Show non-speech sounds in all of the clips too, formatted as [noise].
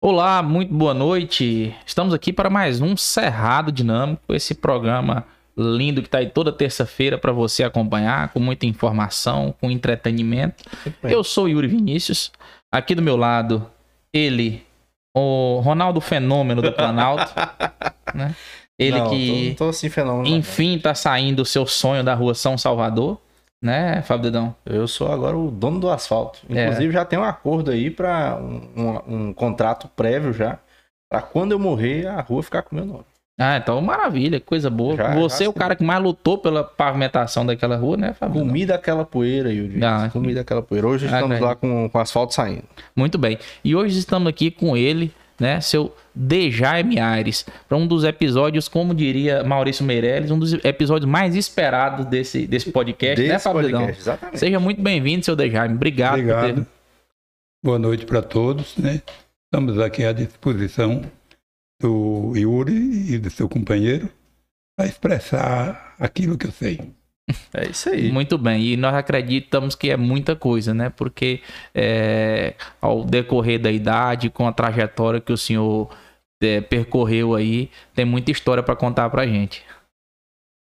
Olá, muito boa noite. Estamos aqui para mais um Cerrado Dinâmico, esse programa lindo que está aí toda terça-feira para você acompanhar, com muita informação, com entretenimento. Eu sou Yuri Vinícius, aqui do meu lado, ele, o Ronaldo Fenômeno do Planalto, [laughs] né? Ele Não, que, Tô, tô assim, fenômeno. enfim, está saindo o seu sonho da rua São Salvador, né, Fábio Dedão? Eu sou agora o dono do asfalto. É. Inclusive, já tem um acordo aí para um, um- um contrato prévio já. Pra quando eu morrer, a rua ficar com o meu nome. Ah, então maravilha, coisa boa. Já- você já é o cara que mais lutou pela pavimentação daquela rua, né, Fábio? Dedão? Comi daquela poeira, Yuri. Ah. Comi daquela poeira. Hoje Ah, estamos lá com, com o asfalto saindo. Muito bem. E hoje estamos aqui com ele, né? Seu Dejaime Aires, para um dos episódios, como diria Maurício Meirelles, um dos episódios mais esperados desse, desse podcast, né, Desse Dedão? exatamente. Seja muito bem-vindo, seu Dejaime. Obrigado, Obrigado. ter. Boa noite para todos, né? Estamos aqui à disposição do Yuri e do seu companheiro para expressar aquilo que eu sei. É isso aí. Muito bem. E nós acreditamos que é muita coisa, né? Porque é, ao decorrer da idade, com a trajetória que o senhor é, percorreu aí, tem muita história para contar pra gente.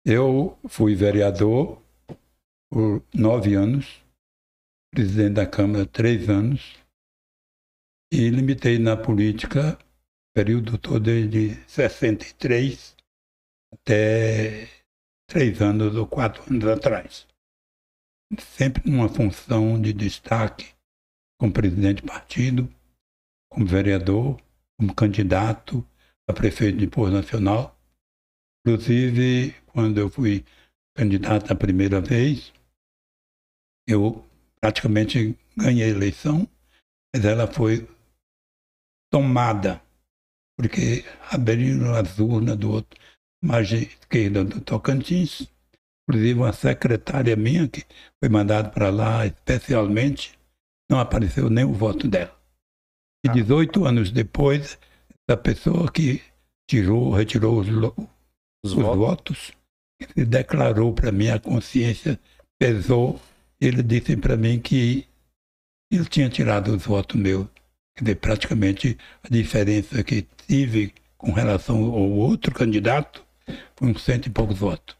Eu fui vereador por nove anos, presidente da Câmara três anos, e limitei na política período todo de 63 até três anos ou quatro anos atrás. Sempre numa função de destaque como presidente de partido, como vereador, como candidato a prefeito de Porto Nacional. Inclusive, quando eu fui candidato a primeira vez, eu praticamente ganhei a eleição, mas ela foi tomada, porque abriram as urnas do outro, margem esquerda do Tocantins, inclusive uma secretária minha que foi mandada para lá especialmente, não apareceu nem o voto dela. E 18 anos depois, essa pessoa que tirou, retirou os, Os os votos. votos, ele declarou para mim, a consciência pesou, ele disse para mim que ele tinha tirado os votos meus. Quer dizer, praticamente a diferença que tive com relação ao outro candidato foi uns cento e poucos votos.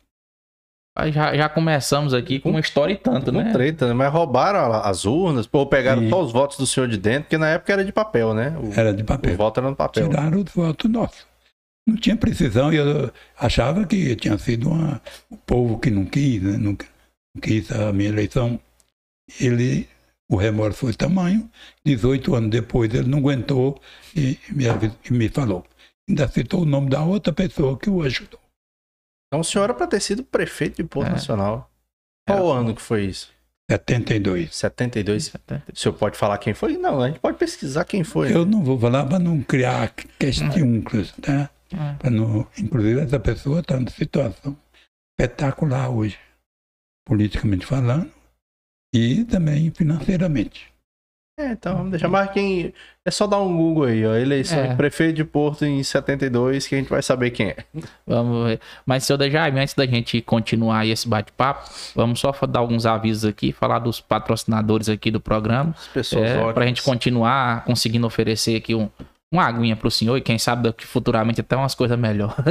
Já, já começamos aqui com uma história e tanto, Com né? treta, né? Mas roubaram as urnas, ou pegaram Sim. só os votos do senhor de dentro, porque na época era de papel, né? O, Era de o papel. voto era no papel. Tiraram os votos nossos. Não tinha precisão e eu achava que tinha sido uma, o povo que não quis, né? não, não quis a minha eleição. Ele, o remorso foi tamanho, 18 anos depois ele não aguentou e me, e me falou. Ainda citou o nome da outra pessoa que o ajudou. Então o senhor era para ter sido prefeito de Porto É. Nacional. Qual Era. ano que foi isso? 72. 72. O senhor pode falar quem foi? Não, a gente pode pesquisar quem foi. Eu não vou falar para não criar tá? É. Pra não, inclusive, essa pessoa está numa situação espetacular hoje, politicamente falando, e também financeiramente. É, então vamos deixar. Mas quem. É só dar um Google aí, ó. Eleição É. de prefeito de Porto em 72, que a gente vai saber quem é. [laughs] Vamos ver. Mas, seu Dejaime, antes da gente continuar aí esse bate-papo, vamos só dar alguns avisos aqui, falar dos patrocinadores aqui do programa. As pessoas É, pra gente continuar conseguindo oferecer aqui um, uma aguinha pro senhor e quem sabe daqui futuramente até umas coisas melhores. [laughs]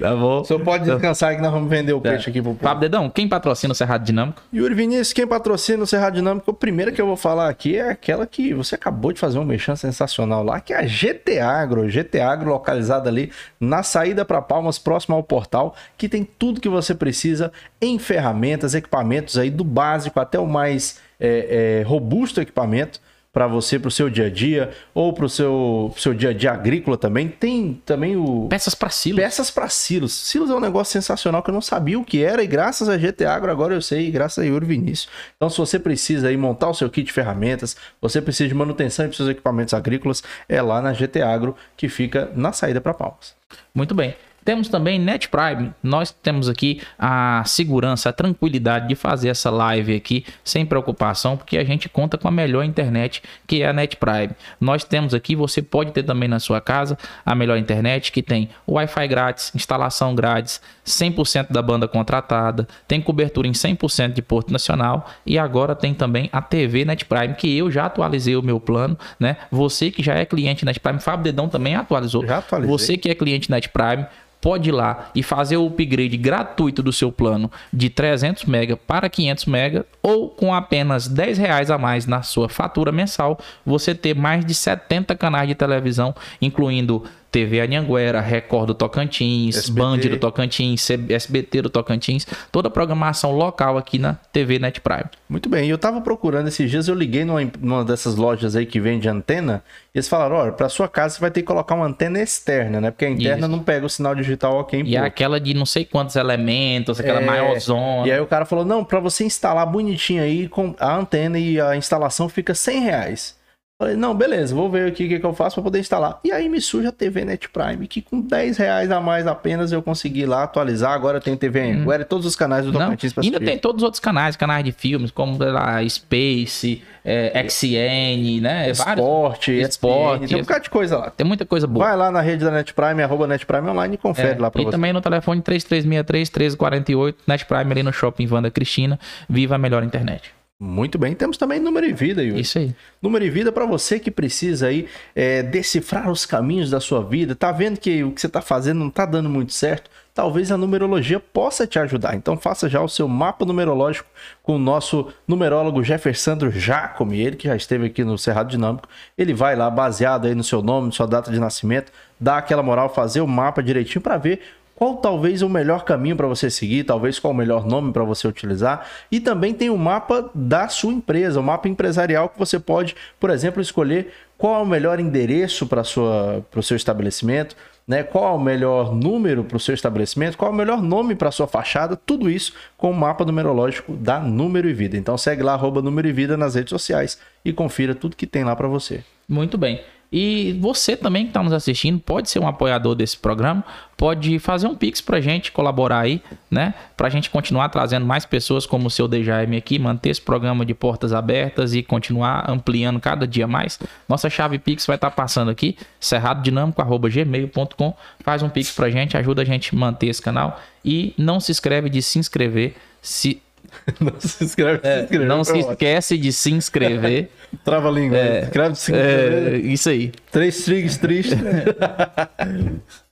tá bom? O senhor pode descansar que nós vamos vender o peixe aqui pro povo. Fábio Dedão, quem patrocina o Cerrado Dinâmico? Yuri Vinícius, quem patrocina o Cerrado Dinâmico, a primeira que eu vou falar aqui é aquela que você acabou de fazer um mexão sensacional lá, que é a GT Agro. GT Agro, localizada ali na saída para Palmas, próximo ao portal, que tem tudo que você precisa em ferramentas, equipamentos aí, do básico até o mais é, é, robusto equipamento para você, para o seu dia a dia, ou para o seu, pro seu dia a dia agrícola também. Tem também o, Peças pra silos. Peças para silos. Silos é um negócio sensacional que eu não sabia o que era e graças a GT Agro agora eu sei, e graças a Yuri Vinícius. Então se você precisa aí montar o seu kit de ferramentas, você precisa de manutenção dos seus equipamentos agrícolas, é lá na GT Agro que fica na saída para Palmas. Muito bem. Temos também Net Prime. Nós temos aqui a segurança, a tranquilidade de fazer essa live aqui sem preocupação, porque a gente conta com a melhor internet, que é a Net Prime. Nós temos aqui, você pode ter também na sua casa a melhor internet, que tem Wi-Fi grátis, instalação grátis, 100% da banda contratada, tem cobertura em 100% de Porto Nacional e agora tem também a TV Net Prime, que eu já atualizei o meu plano, né? Você que já é cliente Net Prime, Fábio Dedão também atualizou. Já atualizei. Você que é cliente Net Prime, pode ir lá e fazer o upgrade gratuito do seu plano de 300 MB para 500 MB ou com apenas 10 reais a mais na sua fatura mensal, você ter mais de 70 canais de televisão, incluindo TV Anhanguera, Record do Tocantins, SBT. Band do Tocantins, SBT do Tocantins, toda a programação local aqui na TV Net Prime. Muito bem, eu tava procurando esses dias, eu liguei numa, numa dessas lojas aí que vende antena, e eles falaram, olha, pra sua casa você vai ter que colocar uma antena externa, né? Porque a interna Isso. não pega o sinal digital ok E aquela de não sei quantos elementos, aquela É, maior zona. E aí o cara falou, não, pra você instalar bonitinho aí, com a antena e a instalação fica 100 reais. Falei, não, beleza, vou ver aqui o que, que eu faço pra poder instalar. E aí me surge a TV Net Prime, que com 10 reais a mais apenas eu consegui lá atualizar. Agora tem TV Anhanguera e todos os canais do Hum. Tocantins pra ainda tem todos os outros canais, canais de filmes, como lá, Space, é, XN, né? É vários. Esporte, Esporte, tem um bocado de coisa lá. Tem muita coisa boa. Vai lá na rede da Net Prime, arroba Net Prime Online e confere É, lá pra e você. também no telefone 3363-1348, Net Prime ali no Shopping Vanda Cristina. Viva a melhor internet. Muito bem, temos também número e vida, Yuri. Isso aí. Número e vida para você que precisa aí é, decifrar os caminhos da sua vida. Tá vendo que o que você tá fazendo não tá dando muito certo? Talvez a numerologia possa te ajudar. Então faça já o seu mapa numerológico com o nosso numerólogo Jeffersandro Jacome, ele que já esteve aqui no Cerrado Dinâmico. Ele vai lá baseado aí no seu nome, sua data de nascimento, dar aquela moral, fazer o mapa direitinho para ver qual talvez o melhor caminho para você seguir, talvez qual o melhor nome para você utilizar. E também tem o mapa da sua empresa, o mapa empresarial que você pode, por exemplo, escolher qual é o melhor endereço para o seu estabelecimento, né? qual é o melhor número para o seu estabelecimento, qual é o melhor nome para sua fachada, tudo isso com o mapa numerológico da Número e Vida. Então segue lá, arroba Número e Vida nas redes sociais e confira tudo que tem lá para você. Muito bem. E você também que está nos assistindo, pode ser um apoiador desse programa, pode fazer um Pix pra gente, colaborar aí, né? Pra gente continuar trazendo mais pessoas como o seu DJM aqui, manter esse programa de portas abertas e continuar ampliando cada dia mais. Nossa chave Pix vai estar passando aqui, cerradodinâmico.gmail.com. Faz um Pix pra gente, ajuda a gente a manter esse canal. E não se inscreve de se inscrever. Se, [laughs] não se inscreve, se inscreve. não se esquece de se inscrever. [laughs] Trava a língua. É, Escreve se É, isso aí. Três trigs tristes. [laughs]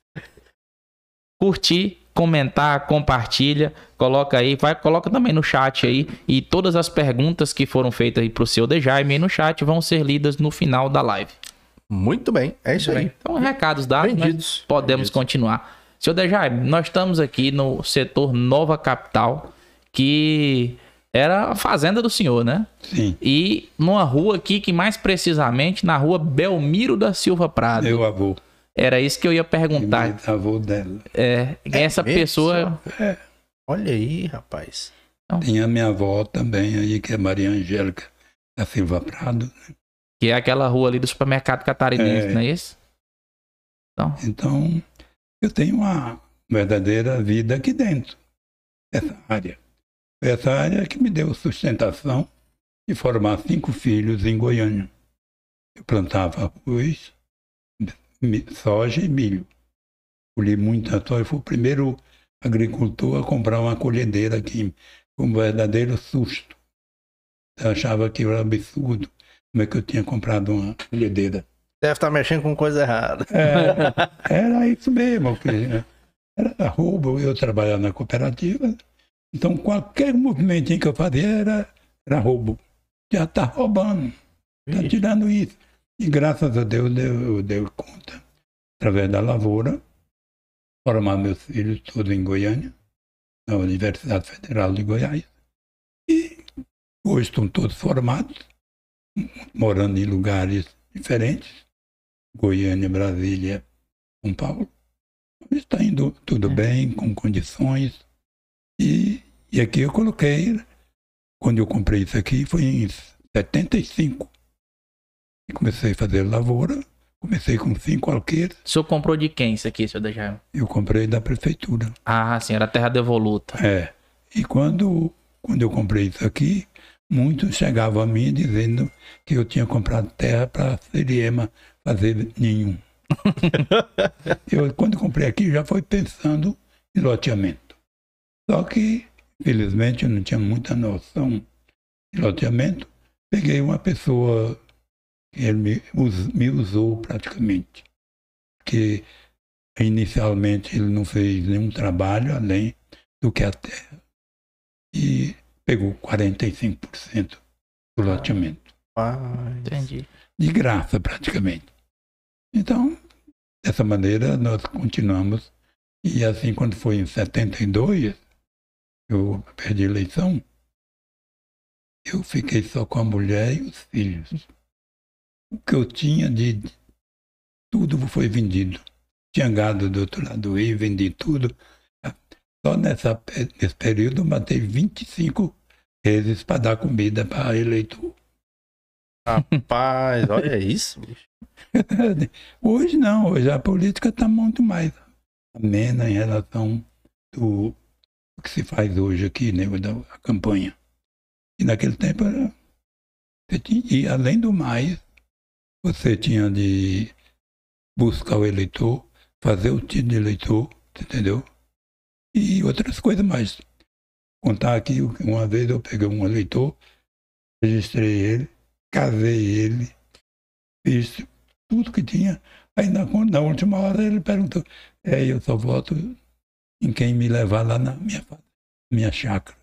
curtir, comentar, compartilha, coloca aí, vai, coloca também no chat aí e todas as perguntas que foram feitas aí pro seu Dejaime no chat vão ser lidas no final da live. Muito bem, é isso aí. Então, recados dados, Vendidos. podemos Vendidos. continuar. Seu Dejaime, nós estamos aqui no setor Nova Capital, que era a fazenda do senhor, né? Sim, E numa rua aqui, que mais precisamente na rua Belmiro da Silva Prado. meu avô. Era isso que eu ia perguntar. Mais avô dela. É, essa mesmo? pessoa Olha aí, rapaz. Tem a minha avó também aí, que é Maria Angélica da Silva Prado. né? Que é aquela rua ali do supermercado catarinense, É. não é isso? Então, Então, eu tenho uma verdadeira vida aqui dentro dessa área. Essa área que me deu sustentação de formar cinco filhos em Goiânia. Eu plantava arroz, soja e milho. Colhi muita soja. Fui o primeiro agricultor a comprar uma colhedeira aqui. Um verdadeiro susto. Eu achava que era absurdo como é que eu tinha comprado uma colhedeira. Deve estar mexendo com coisa errada. É, era isso mesmo. Era roubo, eu trabalhava na cooperativa. Então, qualquer movimentinho que eu fazia era, era roubo. Já está roubando, está tirando isso. E graças a Deus eu, eu dei conta, através da lavoura, formar meus filhos todos em Goiânia, na Universidade Federal de Goiás. E hoje estão todos formados, morando em lugares diferentes. Goiânia, Brasília, São Paulo. Está indo tudo É. bem, com condições. E, e aqui eu coloquei, quando eu comprei isso aqui, foi em 75. E comecei a fazer lavoura, Comecei com cinco alqueires. O senhor comprou de quem isso aqui, senhor Dejaime? Eu comprei da prefeitura. Ah, sim, era terra devoluta. É. E quando, quando eu comprei isso aqui, muitos chegavam a mim dizendo que eu tinha comprado terra para Seriema fazer nenhum. [laughs] eu, quando comprei aqui, já foi pensando em loteamento. Só que, felizmente, eu não tinha muita noção de loteamento. Peguei uma pessoa que ele me, us, me usou praticamente. Porque inicialmente ele não fez nenhum trabalho além do que a terra. E pegou 45% do loteamento. Ah, Entendi. De graça, praticamente. Então, dessa maneira, nós continuamos. E assim, quando foi em 72, eu perdi a eleição, eu fiquei só com a mulher e os filhos. O que eu tinha de. Tudo foi vendido. Tinha gado do outro lado do rio, vendi tudo. Só nessa, nesse período eu matei 25 vezes para dar comida para eleitor. Rapaz, olha isso. bicho. [laughs] Hoje não, hoje a política está muito mais amena em relação do o que se faz hoje aqui, né, a campanha. E naquele tempo era. tinha- E além do mais, você tinha de buscar o eleitor, fazer o título de eleitor, entendeu? E outras coisas mais. Contar aqui, uma vez eu peguei um eleitor, registrei ele, casei ele, fiz tudo que tinha. Aí na, na última hora ele perguntou, é, eu só voto em quem me levar lá na minha, minha chácara.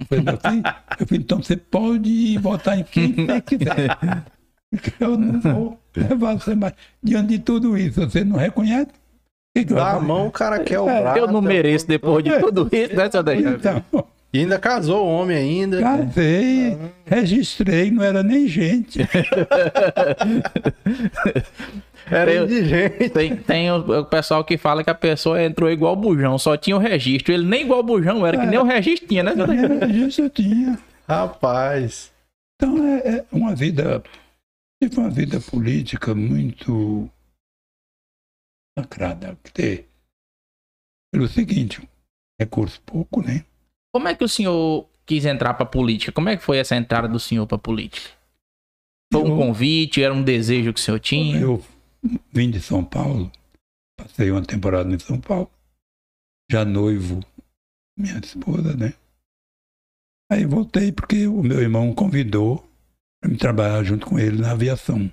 Eu falei, meu filho, [laughs] eu falei, então você pode votar em quem você quiser. Porque [laughs] eu não vou levar você mais. Diante de tudo isso, você não reconhece? Que que eu Dá a mão, o cara quer o É, braço. Eu não mereço depois de tudo isso, né? Dejaime? Então, E ainda casou o homem ainda. casei, registrei, não era nem gente. [laughs] Era Eu- indigente. Tem, tem o, o pessoal que fala que a pessoa entrou igual o bujão, só tinha o registro. Ele nem igual o bujão era, que nem o registro tinha, né, senhor Dejaime? registro eu tinha. Rapaz. Então é, é uma vida, tive uma vida política muito sacrada. Porque, pelo seguinte, recurso pouco, né? Como é que o senhor quis entrar pra política? Como é que foi essa entrada do senhor pra política? Foi um Eu- convite? Era um desejo que o senhor tinha? Eu vim de São Paulo, passei uma temporada em São Paulo, já noivo, minha esposa, né? Aí voltei porque o meu irmão convidou para me trabalhar junto com ele na aviação.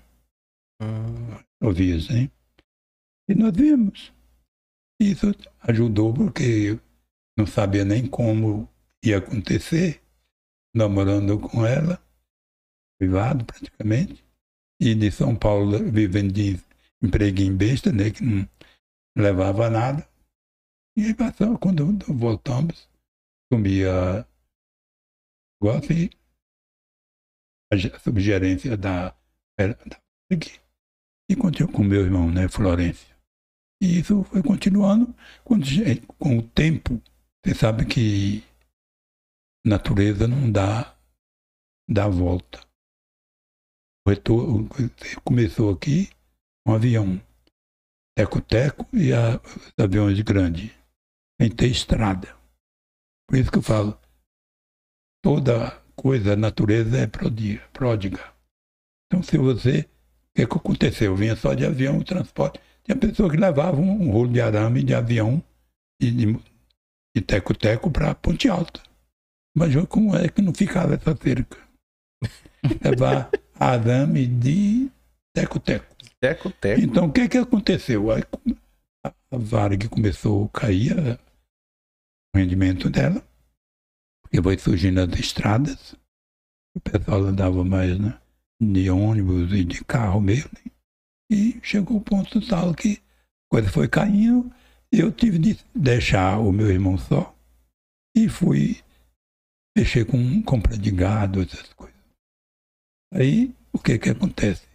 Ouvias, né? E nós vimos. Isso ajudou porque não sabia nem como ia acontecer, namorando com ela, privado praticamente, e de São Paulo vivendo de empreguinho besta, né, que não levava nada. E aí passou, quando voltamos, sumia negócio e a ge- subgerência da, da aqui. E continuou com meu irmão, né, Florencio. E isso foi continuando. Quando, com o tempo, você sabe que natureza não dá, dá volta. O retorno começou aqui um avião, teco-teco e a, aviões grandes, sem ter estrada. Por isso que eu falo, toda coisa, a natureza é pródiga. Então, se você. O que, que aconteceu? Vinha só de avião o transporte. Tinha pessoa que levava um, rolo de arame de avião e de, teco-teco para Ponte Alta. Imagina como é que não ficava essa cerca. [laughs] Levar arame de teco-teco. Teco, teco. Então, o que, que aconteceu? Aí, a Varg começou a cair o rendimento dela, porque foi surgindo as estradas, o pessoal andava mais né, de ônibus e de carro mesmo, né? e chegou o ponto tal que a coisa foi caindo, e eu tive de deixar o meu irmão só, e fui mexer com compra de gado, essas coisas. Aí, o que que acontece?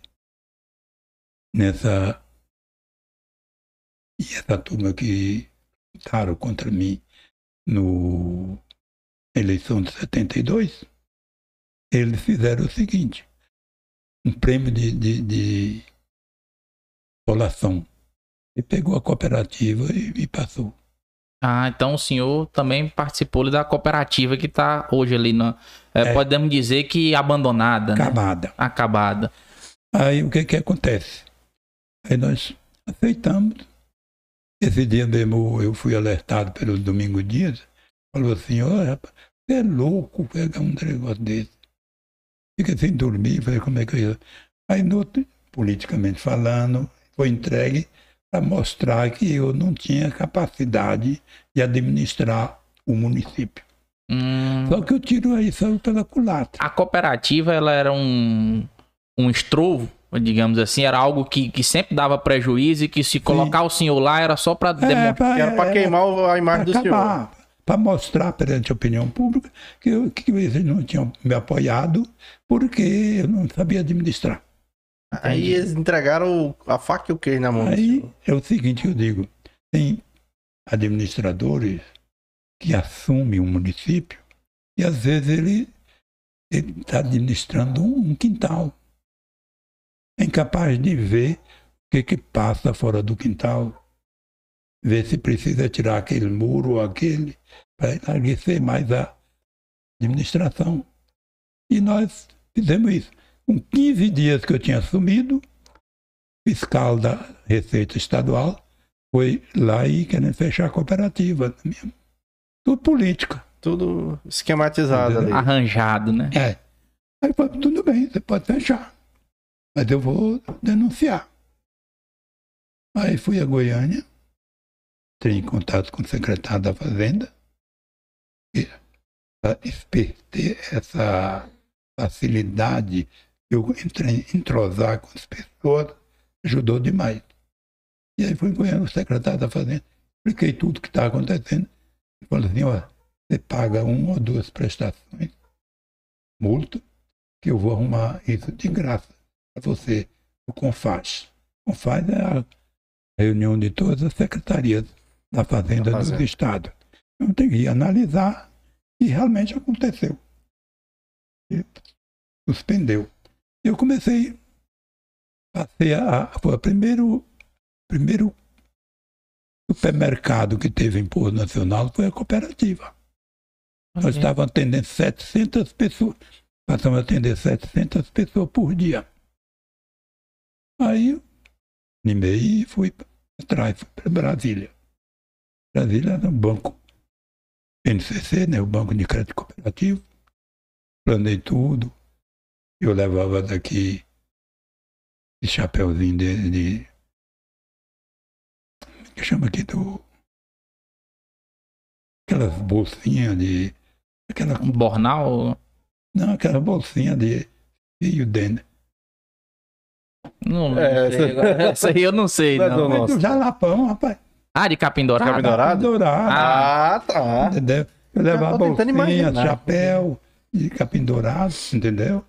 Nessa. E essa turma que lutaram contra mim no na eleição de 72, eles fizeram o seguinte: um prêmio de, de, de consolação. E pegou a cooperativa e, e passou. Ah, então o senhor também participou da cooperativa que está hoje ali, na, é, é, podemos dizer que abandonada, né? Acabada. Né? Acabada. Aí o que que acontece? Aí nós aceitamos. Esse dia mesmo eu fui alertado pelo Domingo Dias. Falou assim, olha, você é louco pegar um negócio desse. Fica sem dormir, falei, como é que eu ia? Aí, no, politicamente falando, foi entregue para mostrar que eu não tinha capacidade de administrar o município. Hum. Só que eu tiro aí saiu pela culatra. A cooperativa ela era um, um estrovo, digamos assim, era algo que, que sempre dava prejuízo e que se colocar Sim. o senhor lá era só para é, era para queimar a imagem do acabar, senhor. Para mostrar perante a opinião pública que, eu, que eles não tinham me apoiado porque eu não sabia administrar. Aí eles entregaram a faca e o queijo na mão. Aí é o seguinte eu digo: tem administradores que assumem um município e às vezes ele está administrando um, quintal. É incapaz de ver o que, que passa fora do quintal, ver se precisa tirar aquele muro ou aquele, para enlarguecer mais a administração. E nós fizemos isso. Com 15 dias que eu tinha assumido, fiscal da Receita Estadual foi lá e querendo fechar a cooperativa mesmo. Tudo política. Tudo esquematizado ali. Arranjado, né? É. Aí falei, tudo bem, você pode fechar. Mas eu vou denunciar. Aí fui a Goiânia, entrei em contato com o secretário da Fazenda, e essa, essa facilidade eu entrei entrosar com as pessoas, ajudou demais. E aí fui com o secretário da Fazenda, expliquei tudo o que está acontecendo. Ele falou assim, ó, você paga uma ou duas prestações, multa, que eu vou arrumar isso de graça você, o CONFAS. O CONFAS é a reunião de todas as secretarias da Fazenda, da Fazenda. do Estado. Eu tenho que analisar e realmente aconteceu. E suspendeu. Eu comecei, passei a, foi o primeiro, primeiro supermercado que teve em Porto Nacional foi a cooperativa. Okay. Nós estávamos atendendo 700 pessoas, passamos a atender 700 pessoas por dia. Aí, animei e fui atrás, fui para Brasília. Brasília era um banco NCC, né, o Banco de Crédito Cooperativo. Planei tudo, eu levava daqui esse chapéuzinho de, de que chama aqui do aquelas bolsinhas de aquela bornal não aquela bolsinha de fio dentro não, é, sei, essa... [laughs] essa aí eu não sei não, não. É do jalapão rapaz ah de capim dourado capim dourado, dourado. ah tá entendeu eu levava bolsinha chapéu de capim dourado entendeu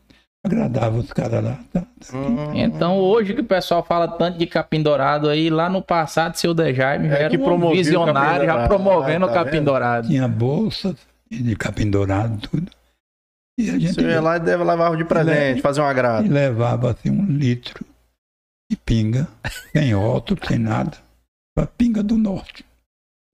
agradava os caras lá. Tá? Hum. Então, hoje que o pessoal fala tanto de capim dourado aí, lá no passado, seu Dejaime é, era um visionário já promovendo ah, tá o capim dourado. Tinha bolsa de capim dourado, tudo. E a gente Você ia lá e levava de presente, fazer um agrado. E levava assim um litro de pinga, sem óculos, sem nada, para pinga do norte.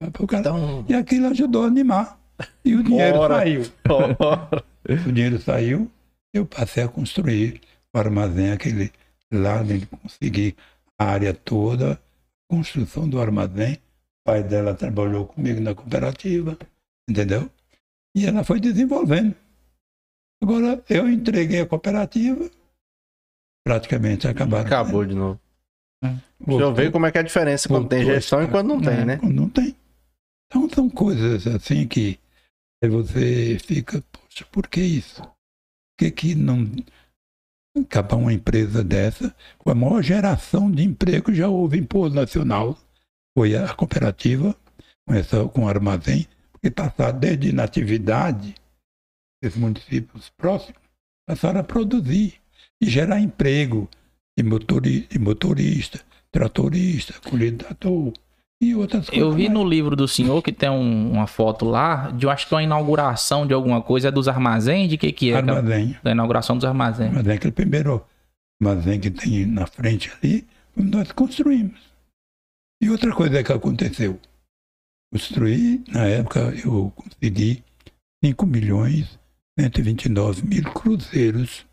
Cara... Então... E aquilo ajudou a animar. E o dinheiro Bora. saiu. Bora. o dinheiro saiu eu passei a construir o armazém, aquele lá, de conseguir a área toda, construção do armazém. O pai dela trabalhou comigo na cooperativa, entendeu? E ela foi desenvolvendo. Agora, eu entreguei a cooperativa, praticamente acabaram. Acabou de novo. É. O senhor vê como é que é a diferença quando tem gestão e quando não tem, é, né? Quando não tem. Então são coisas assim que você fica, poxa, por que isso? que, que não acabar uma empresa dessa, com a maior geração de emprego já houve em Polo Nacional, foi a cooperativa, começou com o armazém, porque passaram desde natividade, esses municípios próximos, passaram a produzir e gerar emprego de motorista, de motorista tratorista, colhedor, e outras coisas. Eu vi mais. no livro do senhor que tem um, uma foto lá, de eu acho que uma inauguração de alguma coisa, é dos armazéns? De que que é? Armazém. Da inauguração dos armazéns. Armazém, aquele primeiro armazém que tem na frente ali, nós construímos. E outra coisa que aconteceu. Construí, na época, eu consegui 5 milhões 129 mil cruzeiros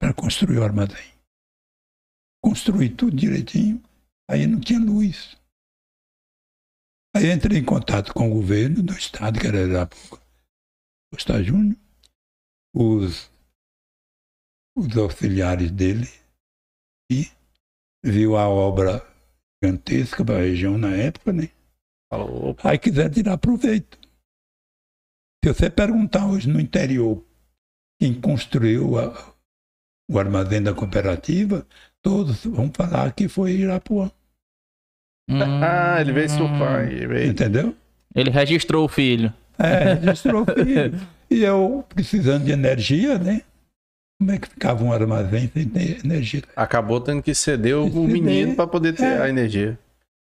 para construir o armazém. Construí tudo direitinho, aí não tinha luz. Aí entrei em contato com o governo do estado, que era Costa Júnior, os, os auxiliares dele, e viu a obra gigantesca para a região na época, né? Falou, Aí quiser tirar proveito. Se você perguntar hoje no interior quem construiu a, o armazém da cooperativa, todos vão falar que foi Irapuã. Ah, ele veio surfar. Ele veio... Entendeu? Ele registrou o filho. É, registrou o filho. E eu precisando de energia, né? Como é que ficava um armazém sem ter energia? Acabou tendo que ceder o menino para poder ter É. a energia.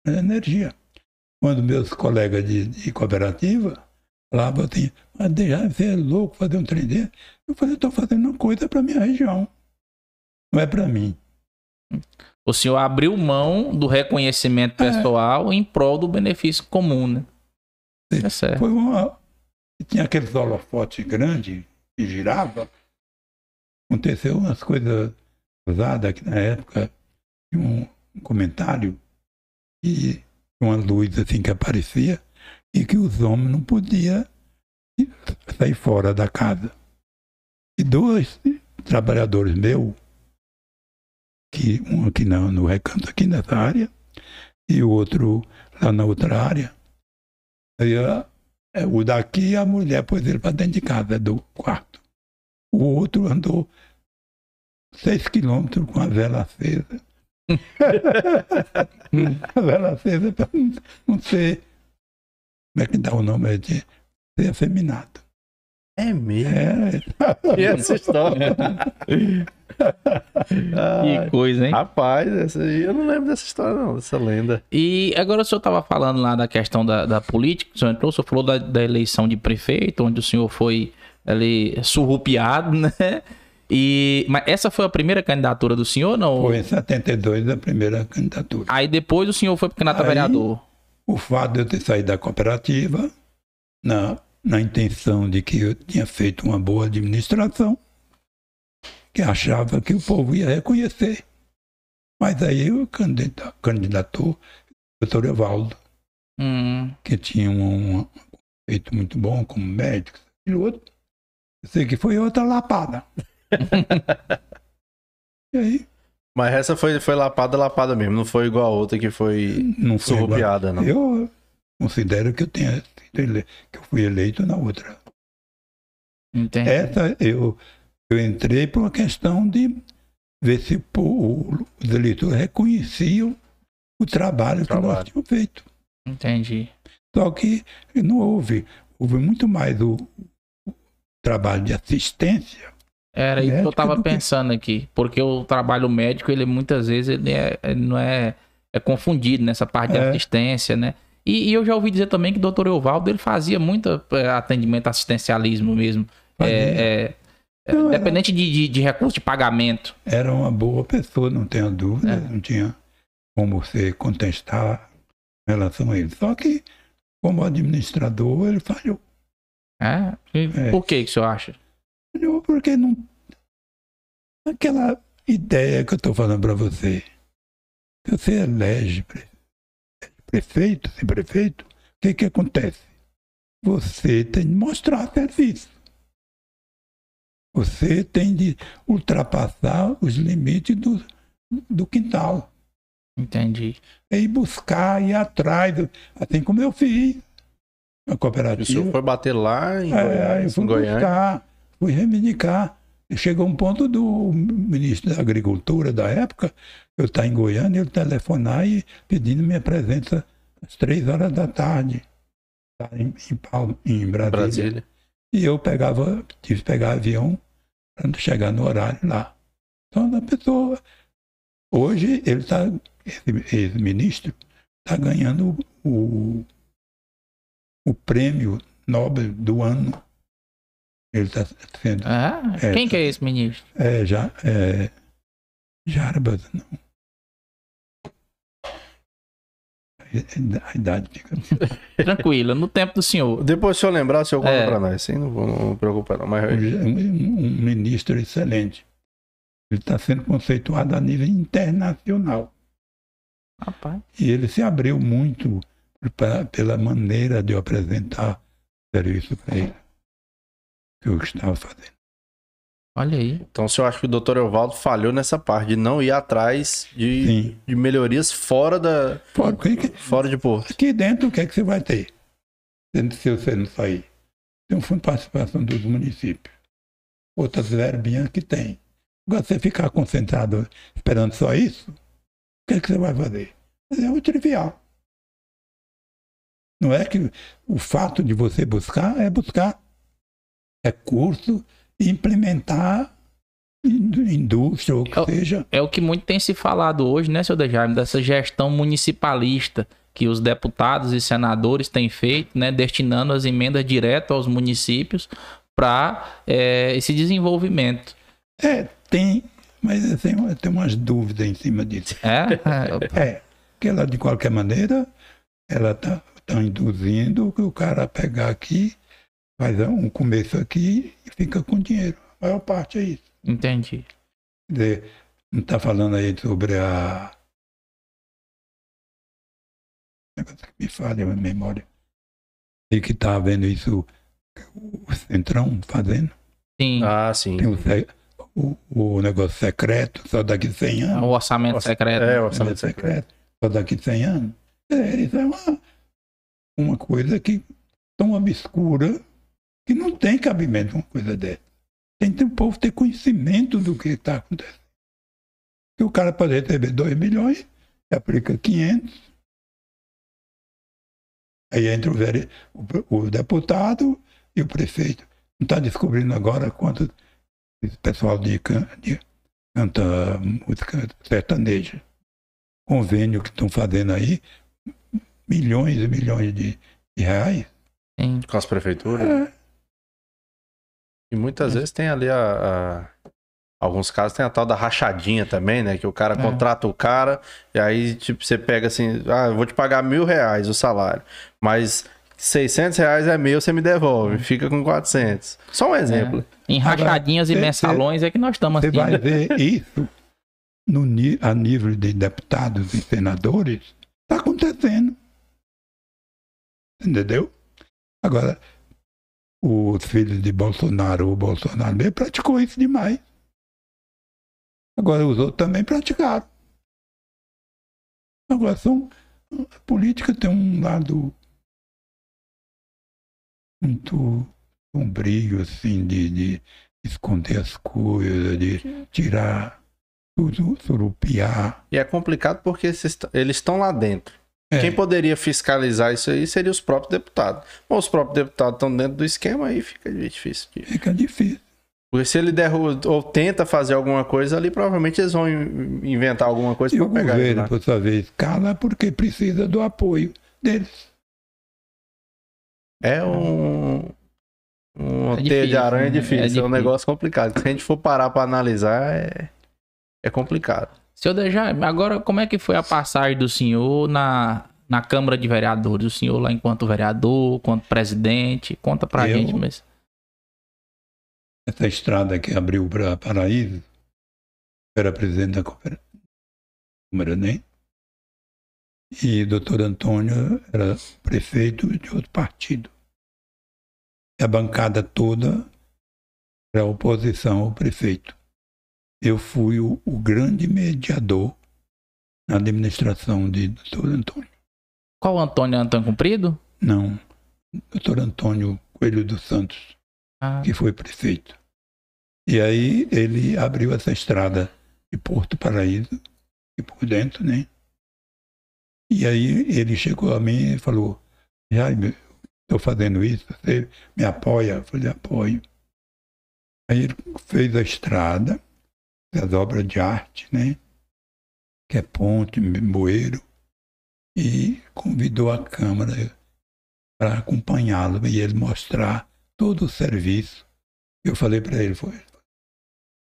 energia. Quando meus colegas de, de cooperativa falavam assim, mas deixa, você é louco fazer um trem desse? Eu falei, estou fazendo uma coisa para minha região. Não é para mim. O senhor abriu mão do reconhecimento É. pessoal em prol do benefício comum, né? É certo. Foi uma. Tinha aqueles holofotes grandes que girava. Aconteceu umas coisas usadas aqui na época. Tinha um comentário e uma luz assim que aparecia e que os homens não podiam sair fora da casa. E dois trabalhadores meus, que um aqui no, no recanto aqui nessa área, e o outro lá na outra área, Aí a- é, o daqui, a mulher pôs ele para dentro de casa, do quarto. O outro andou seis quilômetros com a vela acesa. [laughs] [laughs] a vela acesa para não, não ser. Como é que dá o nome? É de ser afeminado. É mesmo. É, E essa história? [laughs] Que coisa, hein? rapaz, essa aí, eu não lembro dessa história, não, dessa lenda. E agora o senhor estava falando lá da questão da, da política, o senhor entrou, o senhor falou da, da eleição de prefeito, onde o senhor foi ali surrupiado, [laughs] né? E, mas essa foi a primeira candidatura do senhor, não? foi em 72 a primeira candidatura. Aí depois o senhor foi candidato a vereador. O fato de eu ter saído da cooperativa, na, na intenção de que eu tinha feito uma boa administração, que achava que o povo ia reconhecer. Mas aí eu candidata- candidatou o doutor Evaldo, Hum, que tinha um, um feito muito bom como médico, e outro. Eu sei que foi outra lapada. [laughs] e aí, Mas essa foi, foi lapada, lapada mesmo, não foi igual a outra que foi não foi surrupiada, não. Eu considero que eu tenha sido ele- que eu fui eleito na outra. entendi. Essa eu, eu entrei por uma questão de ver se o- os eleitores reconheciam o trabalho, que Trabalho. nós tínhamos feito. Entendi. Só que não houve. Houve muito mais o, o trabalho de assistência. Era isso que eu tava pensando aqui. Porque o trabalho médico, ele muitas vezes ele é, ele não é, é confundido nessa parte de É. assistência, né? E, e eu já ouvi dizer também que o doutor Evaldo ele fazia muito é, atendimento assistencialismo mesmo. É, é, Não, era- independente de, de, de recurso de pagamento. Era uma boa pessoa, não tenha dúvida. É. Não tinha como você contestar em relação a ele. Só que, como administrador, ele falhou. É? E É. Por que, que o senhor acha? Falhou porque não. Aquela ideia que eu estou falando para você. Se você elege pre- prefeito, se prefeito, o que, que acontece? Você tem de mostrar serviço. Você tem de ultrapassar os limites do, do quintal. Entendi. É ir buscar, ir atrás, assim como eu fiz na O senhor cooperativa. foi bater lá em É, Goiás, eu fui em Goiânia. buscar, fui reivindicar. Chegou um ponto do ministro da Agricultura da época, eu estar em Goiânia, ele telefonar e pedindo minha presença às três horas da tarde, lá em, em, em Brasília. Brasília. E eu pegava, tive que pegar avião para chegar no horário lá. Então, a pessoa. Hoje, ele está, esse, esse ministro, está ganhando o, o prêmio Nobel do ano. Ele está sendo. Ah, É, quem que é esse ministro? É, já, é, Jarbas, não. a idade fica. [laughs] Tranquilo, no tempo do senhor. Depois, se eu lembrar, se eu conto É. pra nós. Sim, não, vou, não me preocupa não. Mas é um, um ministro excelente. Ele está sendo conceituado a nível internacional. Rapaz. E ele se abriu muito pra- pela maneira de eu apresentar o serviço para ele. Que eu estava fazendo. Olha aí. Então, se eu acho que o doutor Evaldo falhou nessa parte de não ir atrás de, de melhorias fora da Fora, o que que- fora de Porto. aqui dentro, o que é que você vai ter? Se se você não sair. Tem um fundo de participação dos municípios. Outras verbinhas que tem. Agora, você ficar concentrado esperando só isso, o que é que você vai fazer? É o trivial. Não é que o fato de você buscar é buscar recurso e implementar in- indústria ou o que Eu- seja. É o que muito tem se falado hoje, né, seu Dejaime, dessa gestão municipalista que os deputados e senadores têm feito, né, destinando as emendas direto aos municípios para esse desenvolvimento. É, tem, mas eu tenho, eu tenho umas dúvidas em cima disso. É? [laughs] É, que ela, de qualquer maneira, ela está tá induzindo que o cara pegar aqui, faz um começo aqui e fica com dinheiro. A maior parte é isso. Entendi. Quer dizer, não está falando aí sobre a. Negócio que me falha a memória. E que está vendo isso, o Centrão fazendo. Sim. Ah, sim. Tem o, o, o negócio secreto, só daqui a 100 anos. o orçamento Orça- secreto. É, o Orçamento orçamento secreto. só daqui a 100 anos. É, isso é uma, uma coisa que tão obscura que não tem cabimento uma coisa dessa. Tem que o povo ter conhecimento do que está acontecendo. Que o cara pode receber 2 milhões, aplica 500. Aí entra o, vere- o, o deputado e o prefeito. Não está descobrindo agora quanto esse pessoal de, can- de canta música sertaneja convênio que estão fazendo aí, milhões e milhões de, de reais. Sim. Com as prefeituras. É, E muitas vezes tem ali a, a- Alguns casos tem a tal da rachadinha também, né? Que o cara É. contrata o cara e aí, tipo, você pega assim, ah, eu vou te pagar mil reais o salário, mas 600 reais é meu, você me devolve, fica com 400. Só um exemplo. Em rachadinhas e cê- mensalões é que nós estamos você assim. vai né? ver isso no, a nível de deputados e senadores, está acontecendo. Entendeu? Agora, os filhos de Bolsonaro, o Bolsonaro mesmo praticou isso demais. Agora os outros também praticaram. Agora são. A política tem um lado muito sombrio, assim, de, de esconder as coisas, de tirar tudo, surupiar. E é complicado porque eles estão lá dentro. É. Quem poderia fiscalizar isso aí seria os próprios deputados. Bom, os próprios deputados estão dentro do esquema aí fica difícil. de- Fica difícil. Porque se ele der o- ou tenta fazer alguma coisa ali, provavelmente eles vão in- inventar alguma coisa para o pegar ele governo, lá. por sua vez, cala porque precisa do apoio deles. É um. Um É teia difícil, de aranha é né? difícil, É é, um difícil. negócio complicado. Se a gente for parar para analisar, é, é complicado. Seu Dejaime, agora como é que foi a passagem do senhor na, na Câmara de Vereadores? O senhor lá enquanto vereador, enquanto presidente? Conta pra Eu? gente, mas. Essa estrada que abriu para Paraíso, era presidente da Câmara, né? E o doutor Antônio era prefeito de outro partido. E a bancada toda era oposição ao prefeito. Eu fui o, o grande mediador na administração de doutor Antônio. Qual o Antônio Antônio Cumprido? Não, doutor Antônio Coelho dos Santos. Ah, que foi prefeito. E aí ele abriu essa estrada de Porto Paraíso, e por dentro, né? E aí ele chegou a mim e falou, Jaime, estou fazendo isso, você me apoia? Eu falei, apoio. Aí ele fez a estrada, as obras de arte, né? Que é ponte, bueiro, e convidou a Câmara para acompanhá-lo e ele mostrar todo o serviço. Eu falei para ele, foi,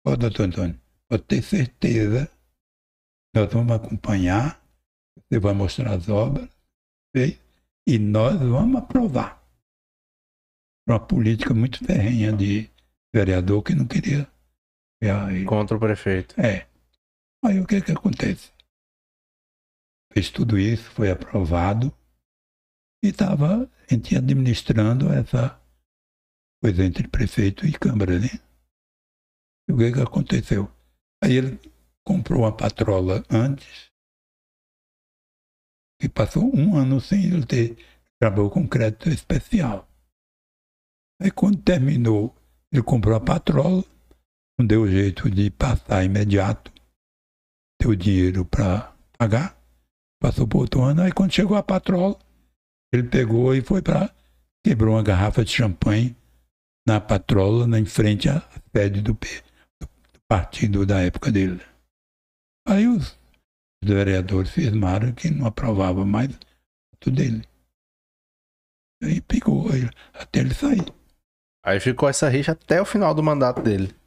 ó, doutor Antônio, pode ter certeza, nós vamos acompanhar, você vai mostrar as obras, e nós vamos aprovar. Uma política muito ferrenha de vereador que não queria. Aí, Contra o prefeito. é. Aí o que que acontece? Fez tudo isso, foi aprovado e estava a gente administrando essa coisa entre prefeito e Câmara, né? E o que que aconteceu? Aí ele comprou uma patrola antes e passou um ano sem ele ter trabalhou com crédito especial. Aí quando terminou, ele comprou a patrola, não deu jeito de passar imediato, deu dinheiro para pagar, passou por outro ano, aí quando chegou a patrola, ele pegou e foi para. quebrou uma garrafa de champanhe na patrola, na, em frente à sede do, do partido da época dele. Aí os vereadores firmaram que não aprovava mais tudo dele. Aí pegou até ele sair. Aí ficou essa rixa até o final do mandato dele.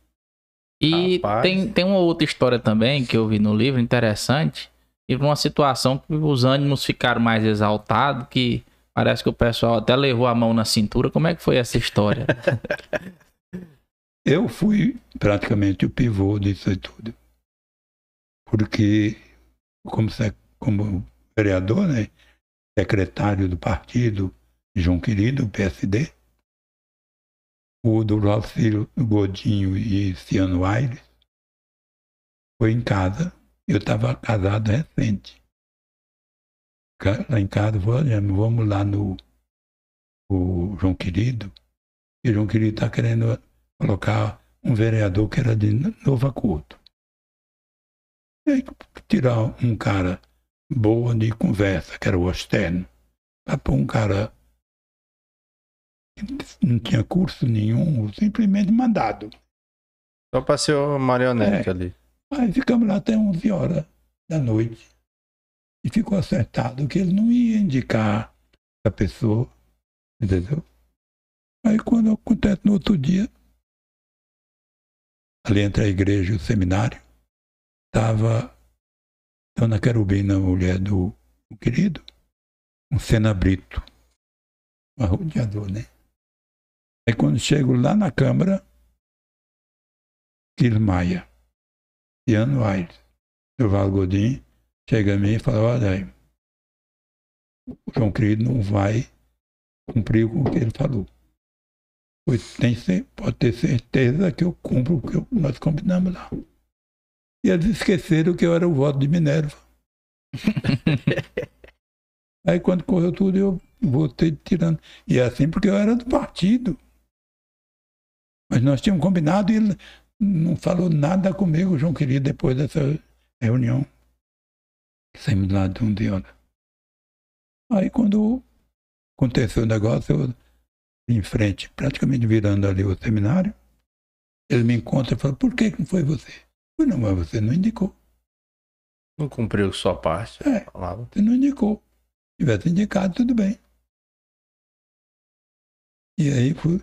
E Rapaz. tem, tem uma outra história também que eu vi no livro, interessante. E uma situação que os ânimos ficaram mais exaltados, que parece que o pessoal até levou a mão na cintura. Como é que foi essa história? [laughs] Eu fui praticamente o pivô disso tudo. Porque, como, se- como vereador, né, secretário do partido, João Querido, PSD, o Durval Filho Godinho e Ciano Aires, foi em casa. Eu estava casado recente. Lá em casa, vamos, lá no o João Querido. E João Querido está querendo colocar um vereador que era de Novo Acordo. E aí tirar um cara boa de conversa, que era o externo, para pôr um cara não tinha curso nenhum, simplesmente mandado. Só o marionete É. ali. Aí ficamos lá até 11 horas da noite. E ficou acertado que ele não ia indicar a pessoa, entendeu? Aí quando acontece no outro dia, ali entre a igreja e o seminário, estava Dona Querubina, mulher do, do querido, um Sena Brito, um arrodeador, né? Aí quando chego lá na Câmara, Quir Maia, Iano Aires, do Val Godin, chega a mim e fala, olha aí, o João Querido não vai cumprir com o que ele falou. Pois tem, pode ter certeza que eu cumpro o que eu- nós combinamos lá. E eles esqueceram que eu era o voto de Minerva. [laughs] Aí quando correu tudo, eu voltei tirando. E é assim porque eu era do partido. Mas nós tínhamos combinado e ele não falou nada comigo, João Querido, depois dessa reunião. Saímos lá de um dia. Aí quando aconteceu o negócio, eu em frente, praticamente virando ali o seminário, ele me encontra e fala, por que não foi você? Eu falei, não, mas você não indicou. Não cumpriu sua parte. É. Falava. Você não indicou. Se tivesse indicado, tudo bem. E aí fui-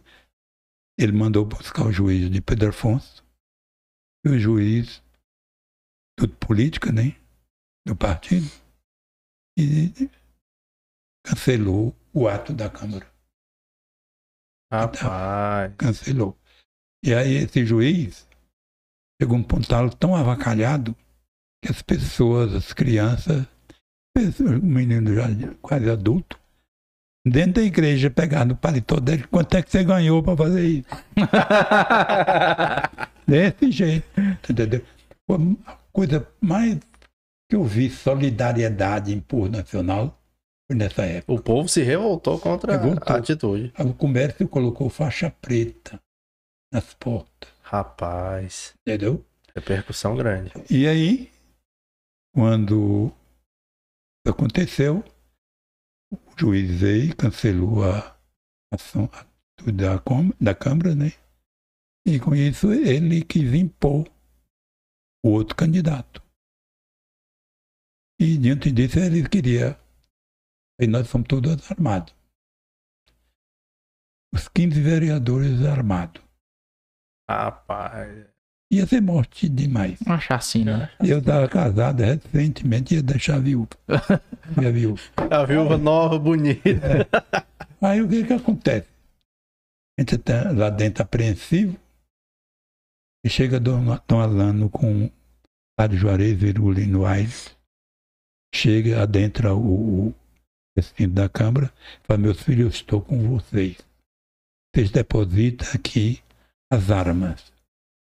ele mandou buscar o juiz de Pedro Afonso. E o juiz, tudo política, né? Do partido. E cancelou o ato da Câmara. Rapaz. Cancelou. E aí esse juiz chegou a um pontal tão avacalhado que as pessoas, as crianças, o menino já quase adulto, dentro da igreja, pegaram no paletó dele, quanto é que você ganhou para fazer isso? [laughs] Desse jeito, entendeu? A coisa mais que eu vi solidariedade em Nacional foi nessa época. O povo se revoltou contra Revoltou. a atitude. O comércio colocou faixa preta nas portas, Rapaz. entendeu? Repercussão grande. E aí, quando aconteceu, o juiz veio cancelou a ação da, da Câmara, né? E com isso ele quis impor o outro candidato. E diante disso ele queria. E nós fomos todos armados. Os 15 vereadores armados. Rapaz. Ia ser morte demais. Uma chacina, né? Eu estava casado recentemente, ia deixar viúva. [laughs] Minha viúva. A viúva nova, bonita. Aí o que que acontece? A gente está lá dentro apreensivo, e chega Dom, Dom Alano com o Padre Juarez Virulino Aires, chega, adentra o, o recinto da Câmara, fala, meus filhos, eu estou com vocês. Vocês depositam aqui as armas.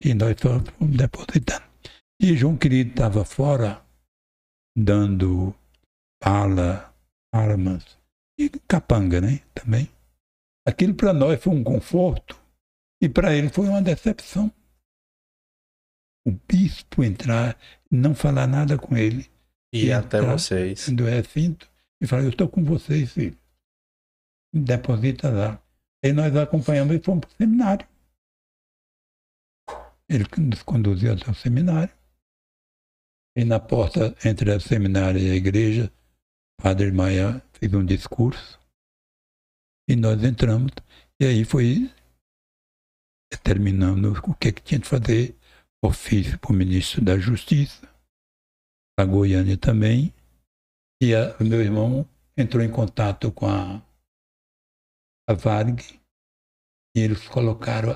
E nós fomos depositando. E João Querido estava fora, dando bala, armas, e capanga, né? Também. Aquilo para nós foi um conforto, e para ele foi uma decepção o bispo entrar, não falar nada com ele. E até entrar vocês. Do recinto e falar, eu estou com vocês, filho. Deposita lá. Aí nós acompanhamos e fomos para o seminário. Ele nos conduziu até o seminário. E na porta entre o seminário e a igreja, Padre Maia fez um discurso. E nós entramos. E aí foi determinando o que, que tinha de fazer ofício para o ministro da Justiça, a Goiânia também, e a, meu irmão entrou em contato com a, a Varg e eles colocaram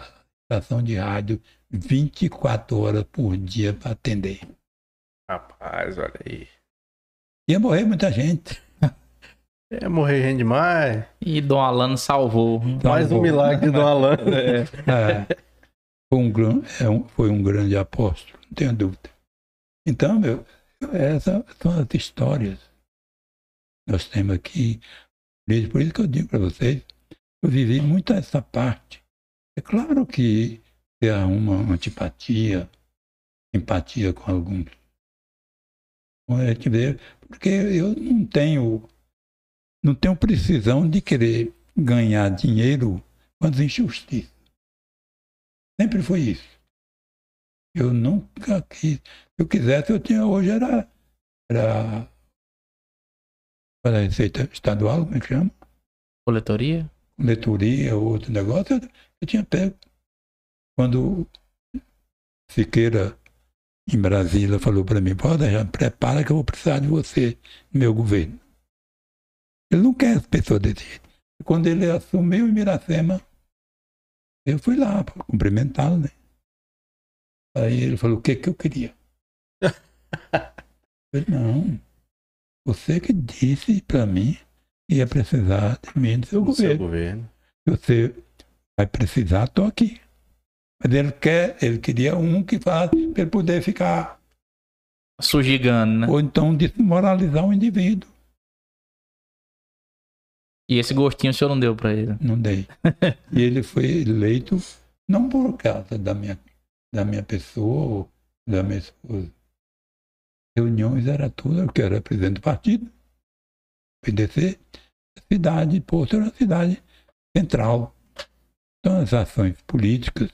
estação de rádio 24 horas por dia para atender. Rapaz, olha aí. Ia morrer muita gente. [laughs] É morrer gente demais. E Dom Alano salvou. Mais um Salvou. milagre do Alan. [laughs] É, foi, um, gran- é um- foi um grande apóstolo, não tenho dúvida. Então, meu, essas são as histórias que nós temos aqui. Por isso que eu digo para vocês, eu vivi muito essa parte. É claro que tem uma antipatia, empatia com alguns. Bom, é que ver, Porque eu não tenho, não tenho precisão de querer ganhar dinheiro com as injustiças. Sempre foi isso. Eu nunca quis. Se eu quisesse, eu tinha hoje era. Era. Para a Receita Estadual, como é que chama? Coletoria? Letoria, outro negócio, eu, eu tinha pego. Quando Siqueira, em Brasília, falou para mim: pode já prepara que eu vou precisar de você no meu governo. Ele não quer as pessoas desse jeito. Quando ele assumiu em Miracema, eu fui lá para cumprimentá-lo, né? Aí ele falou: o que, que eu queria? [laughs] Eu falei, não, você que disse para mim ia precisar de mim no seu Do seu governo. governo. Se você vai precisar, estou aqui. Mas ele quer, ele queria um que faz para ele poder ficar, Sugigando, né? ou então desmoralizar o indivíduo. E esse gostinho o senhor não deu pra ele. Não dei. [laughs] e ele foi eleito não por causa da minha, da minha pessoa ou da minha esposa. Reuniões era tudo, eu que era presidente do partido. PDC, a cidade, Porto era uma cidade central. Então as ações políticas,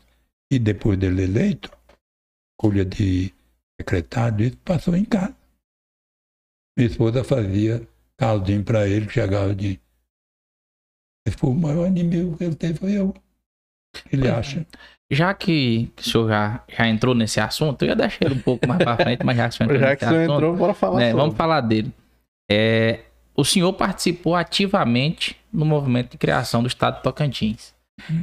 e depois dele eleito, escolha de secretário, isso passou em casa. Minha esposa fazia caldinho para ele, que chegava de esse foi o maior inimigo que ele teve, foi eu. Ele acha. Já que o senhor já, já entrou nesse assunto, eu ia deixar ele um pouco mais pra frente, mas já que o senhor [laughs] entrou Já nesse que o senhor assunto, entrou, bora falar né, sobre. vamos falar dele. É, o senhor participou ativamente no movimento de criação do Estado de Tocantins.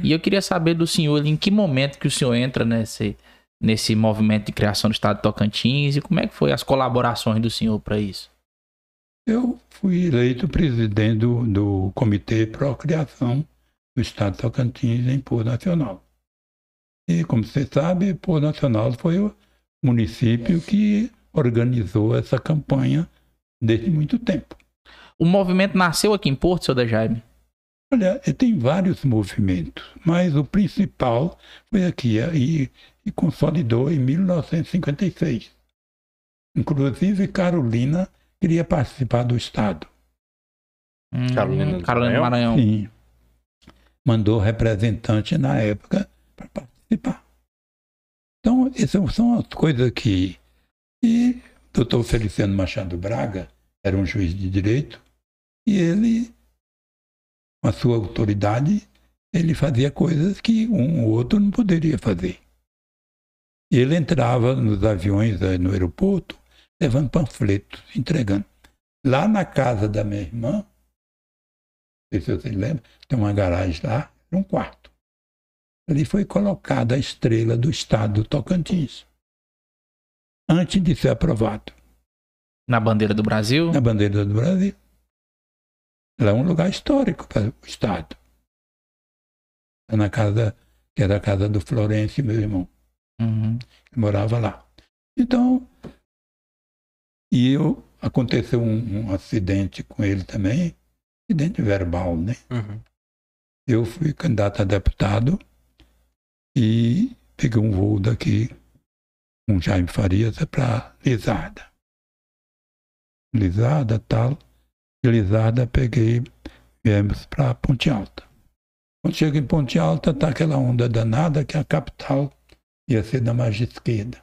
E eu queria saber do senhor em que momento que o senhor entra nesse, nesse movimento de criação do Estado de Tocantins e como é que foi as colaborações do senhor para isso? Eu fui eleito presidente do, do Comitê Procriação do Estado de Tocantins em Pôr Nacional. E, como você sabe, Pôr Nacional foi o município que organizou essa campanha desde muito tempo. O movimento nasceu aqui em Porto, seu Jaime? Olha, tem vários movimentos, mas o principal foi aqui e, e consolidou em 1956. Inclusive, Carolina queria participar do Estado. Carolina do Carolina do Maranhão. Sim. Mandou representante na época para participar. Então, essas são as coisas que. E o doutor Feliciano Machado Braga era um juiz de direito, e ele, com a sua autoridade, ele fazia coisas que um ou outro não poderia fazer. Ele entrava nos aviões eh, no aeroporto, levando panfletos, entregando. Lá na casa da minha irmã, não sei se você lembra, tem uma garagem lá, um quarto. Ali foi colocada a estrela do estado do Tocantins, antes de ser aprovado. Na bandeira do Brasil? Na bandeira do Brasil. Lá é um lugar histórico para o estado. Na casa, que era a casa do Florencio, meu irmão. Uhum. que morava lá. Então, e eu, aconteceu um, um acidente com ele também, acidente verbal, né? Uhum. Eu fui candidato a deputado e peguei um voo daqui com Jaime Farias para Lisada. Lisada, tal. De Lisada peguei, viemos para Ponte Alta. Quando chega em Ponte Alta, tá aquela onda danada que a capital ia ser da margem esquerda.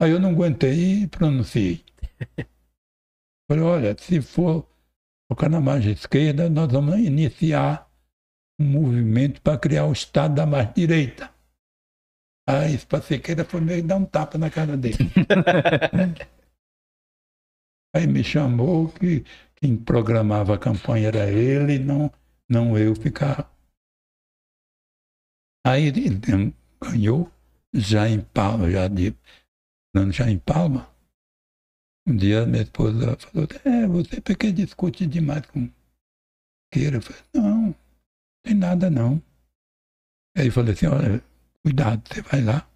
Aí eu não aguentei e pronunciei. [laughs] Falei, olha, se for tocar na margem esquerda, nós vamos iniciar um movimento para criar o Estado da margem direita. Aí Espacequeira foi meio dar um tapa na cara dele. [laughs] Aí me chamou que quem programava a campanha era ele, não, não eu ficar. Aí ele ganhou já em Palma, já de já em Palma. Um dia minha esposa falou, é, você porque discute demais com queira. Eu falei, não, tem nada não. Aí eu falei assim, olha, cuidado, você vai lá,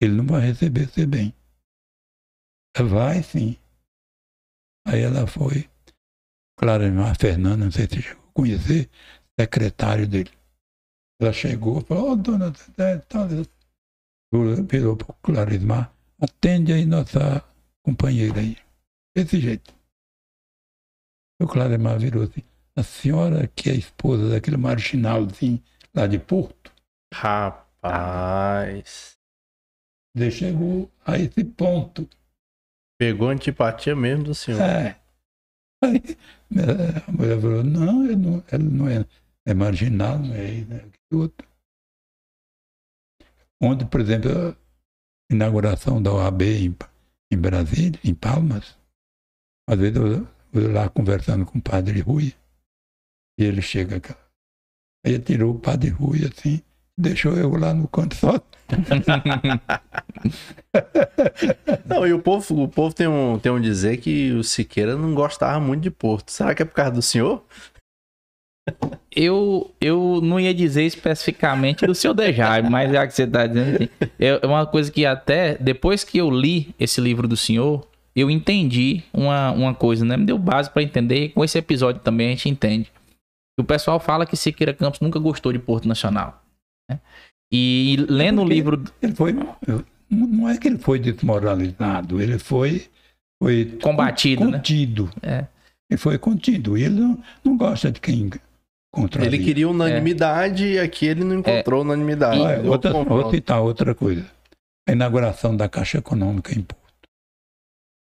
ele não vai receber você bem. Ela vai sim. Aí ela foi, claro, a Fernanda, não sei se chegou a conhecer, secretário dele. Ela chegou e falou, oh, dona, virou para o Clarismar, atende aí nossa companheira aí. Desse jeito. O Clarismar virou assim, a senhora que é esposa daquele marginalzinho lá de Porto? Rapaz. Ele chegou a esse ponto. Pegou antipatia mesmo do senhor. É. Aí a mulher falou, não, ele não, ele não é, é marginal, não é, né? outro. Onde, por exemplo, a inauguração da OAB em, em Brasília, em Palmas, às vezes eu, eu lá conversando com o padre Rui, e ele chega cá. Aí tirou o padre Rui assim, deixou eu lá no canto só. [laughs] não, e o povo, o povo tem, um, tem um dizer que o Siqueira não gostava muito de Porto. Será que é por causa do senhor? Eu, eu não ia dizer especificamente do seu Dejai, mas já que você está dizendo, assim, é uma coisa que até depois que eu li esse livro do senhor, eu entendi uma, uma coisa, né? Me deu base para entender, e com esse episódio também a gente entende. O pessoal fala que Siqueira Campos nunca gostou de Porto Nacional. Né? E lendo o livro. Ele foi. Não é que ele foi desmoralizado, ele foi. foi combatido. Contido. Né? É. Ele foi contido. E ele não, não gosta de quem Contraria. Ele queria unanimidade é. e aqui ele não encontrou é. unanimidade. E, outra, vou citar outra coisa. A inauguração da Caixa Econômica em Porto.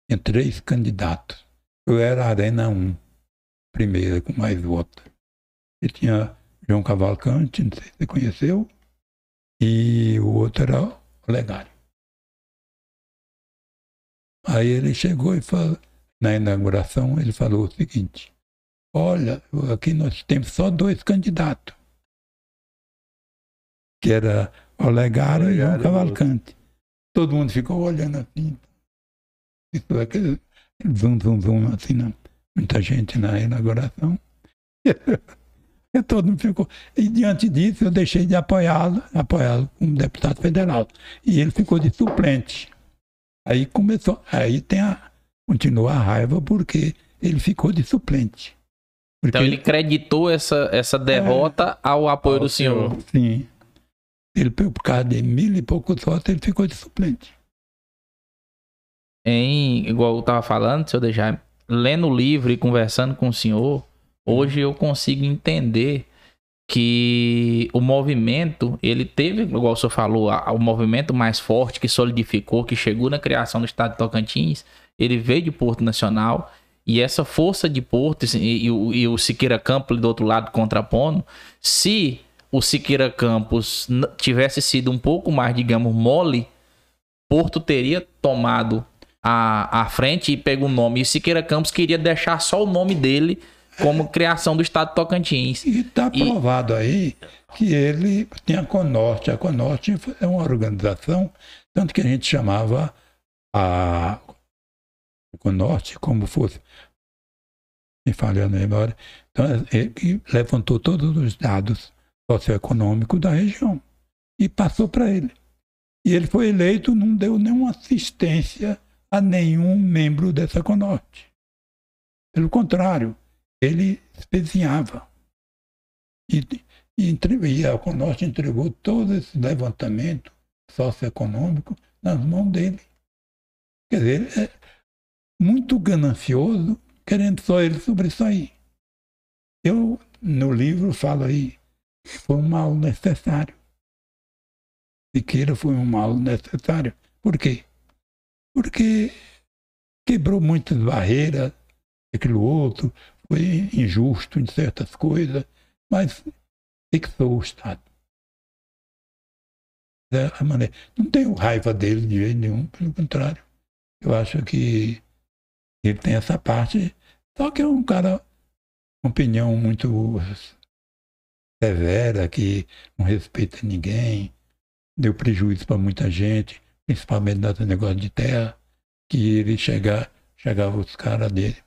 Tinha três candidatos. Eu era a Arena 1, primeira, com mais votos. E tinha João Cavalcante, não sei se você conheceu, e o outro era o Legário. Aí ele chegou e falou, na inauguração, ele falou o seguinte, Olha, aqui nós temos só dois candidatos. Que era Olegário, Olegário e João Cavalcante. Todo mundo ficou olhando assim. Isso é aquele zum, zum, zum, assim, não. muita gente na inauguração. [laughs] e todo mundo ficou. E diante disso eu deixei de apoiá-lo, apoiá-lo como deputado federal. E ele ficou de suplente. Aí começou, aí tem a, continua a raiva porque ele ficou de suplente. Porque... Então ele creditou essa, essa derrota é, ao apoio ao do senhor. senhor. Sim. Ele, por causa de mil e poucos votos, ele ficou de suplente. Em, igual eu estava falando, senhor deixar lendo o livro e conversando com o senhor, hoje eu consigo entender que o movimento, ele teve, igual o senhor falou, o movimento mais forte que solidificou, que chegou na criação do estado de Tocantins, ele veio de Porto Nacional e essa força de Porto e, e, e o Siqueira Campo do outro lado contrapondo, se o Siqueira Campos tivesse sido um pouco mais, digamos, mole, Porto teria tomado a, a frente e pego o nome. E Siqueira Campos queria deixar só o nome dele como criação do estado Tocantins. E está E- provado aí que ele tinha a Conorte. A Conorte é uma organização, tanto que a gente chamava a Conorte como fosse, me falha a memória, então, ele levantou todos os dados socioeconômicos da região e passou para ele. E ele foi eleito, não deu nenhuma assistência a nenhum membro dessa Conorte. Pelo contrário, ele espezinhava. E, e, e a Conorte entregou todo esse levantamento socioeconômico nas mãos dele. Quer dizer, ele é muito ganancioso, querendo só ele sobressair. Eu, no livro, falo aí que foi um mal necessário. Siqueira foi um mal necessário. Por quê? Porque quebrou muitas barreiras, aquilo outro, foi injusto em certas coisas, mas fixou o Estado. É maneira. Não tenho raiva dele de jeito nenhum, pelo contrário. Eu acho que ele tem essa parte, só que é um cara com opinião muito severa, que não respeita ninguém, deu prejuízo para muita gente, principalmente nesse negócio de terra, que ele chega, chegava os caras dele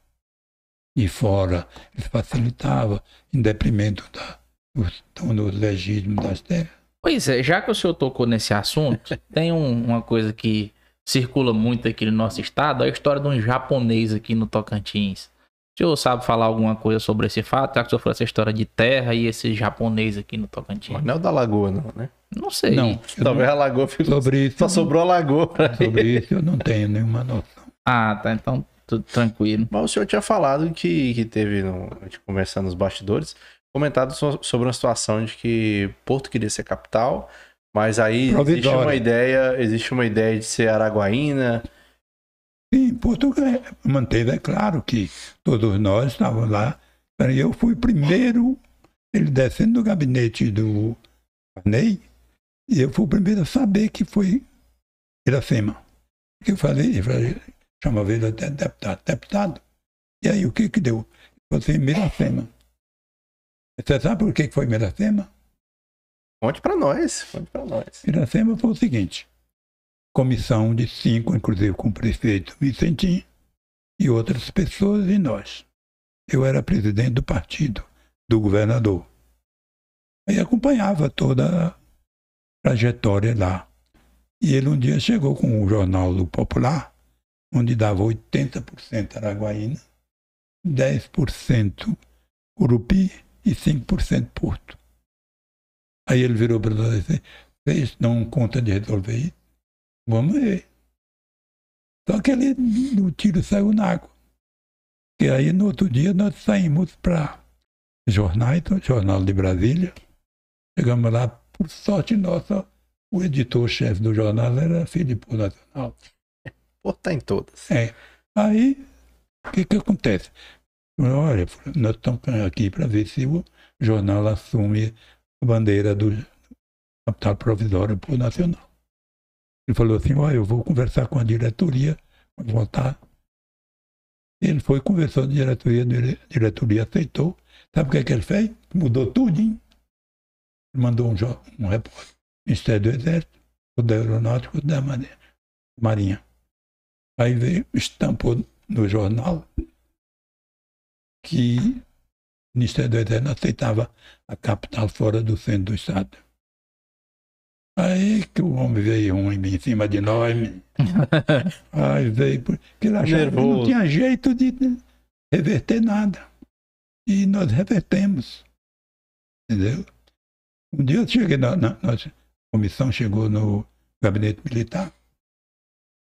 de fora, ele facilitava em detrimento da, dos donos legítimos das terras. Pois é, já que o senhor tocou nesse assunto, [laughs] tem um- uma coisa que circula muito aqui no nosso estado, a história de um japonês aqui no Tocantins. O senhor sabe falar alguma coisa sobre esse fato? Já que o senhor falou essa história de terra e esse japonês aqui no Tocantins? Não é o da Lagoa, não, né? Não sei. Não, Talvez não a Lagoa ficou... sobre isso, Só sobrou a Lagoa sobre isso eu não tenho nenhuma noção. Ah, tá. Então, tudo tranquilo. Mas o senhor tinha falado que, que teve, no, a gente conversando nos bastidores, comentado so- sobre uma situação de que Porto queria ser capital, mas aí existe uma ideia, existe uma ideia de ser Araguaína. Sim, Portugal manteve, é claro que todos nós estávamos lá. E eu fui o primeiro, ele descendo do gabinete do Ney, e eu fui o primeiro a saber que foi Iracema. Que eu falei, eu falei chamava ele até deputado, deputado. E aí o que que deu? Você Miracema. Você sabe por que foi Miracema? Conte pra nós, conte pra nós. Iracema foi o seguinte: comissão de cinco, inclusive com o prefeito Vicentinho e outras pessoas e nós. Eu era presidente do partido, do governador. Aí acompanhava toda a trajetória lá. E ele um dia chegou com o jornal do Popular, onde dava 80% Araguaína, 10% Urupi e 5% Porto. Aí ele virou para nós e disse, vocês dão conta de resolver isso? Vamos ver. Só que ele, o tiro saiu na água. E aí no outro dia nós saímos para jornais, Jornal de Brasília. Chegamos lá, por sorte nossa, o editor-chefe do jornal era Filipe Nacional. Porto tá em todas. É. Aí, o que, que acontece? Olha, nós estamos aqui para ver se o jornal assume a bandeira do capital provisório por nacional. Ele falou assim, olha, eu vou conversar com a diretoria, voltar. Ele foi, conversou com a diretoria, a diretoria aceitou. Sabe o que, é que ele fez? Mudou tudinho. Ele mandou um, um repórter. Ministério do Exército, da Aeronáutica, da Marinha. Aí veio, estampou no jornal que o Ministério do não aceitava a capital fora do centro do Estado. Aí que o homem veio um em cima de nós. [laughs] Aí veio, porque ele achava que não Nervoso. tinha jeito de reverter nada. E nós revertemos. Entendeu? Um dia eu cheguei na, na, na a comissão, chegou no gabinete militar.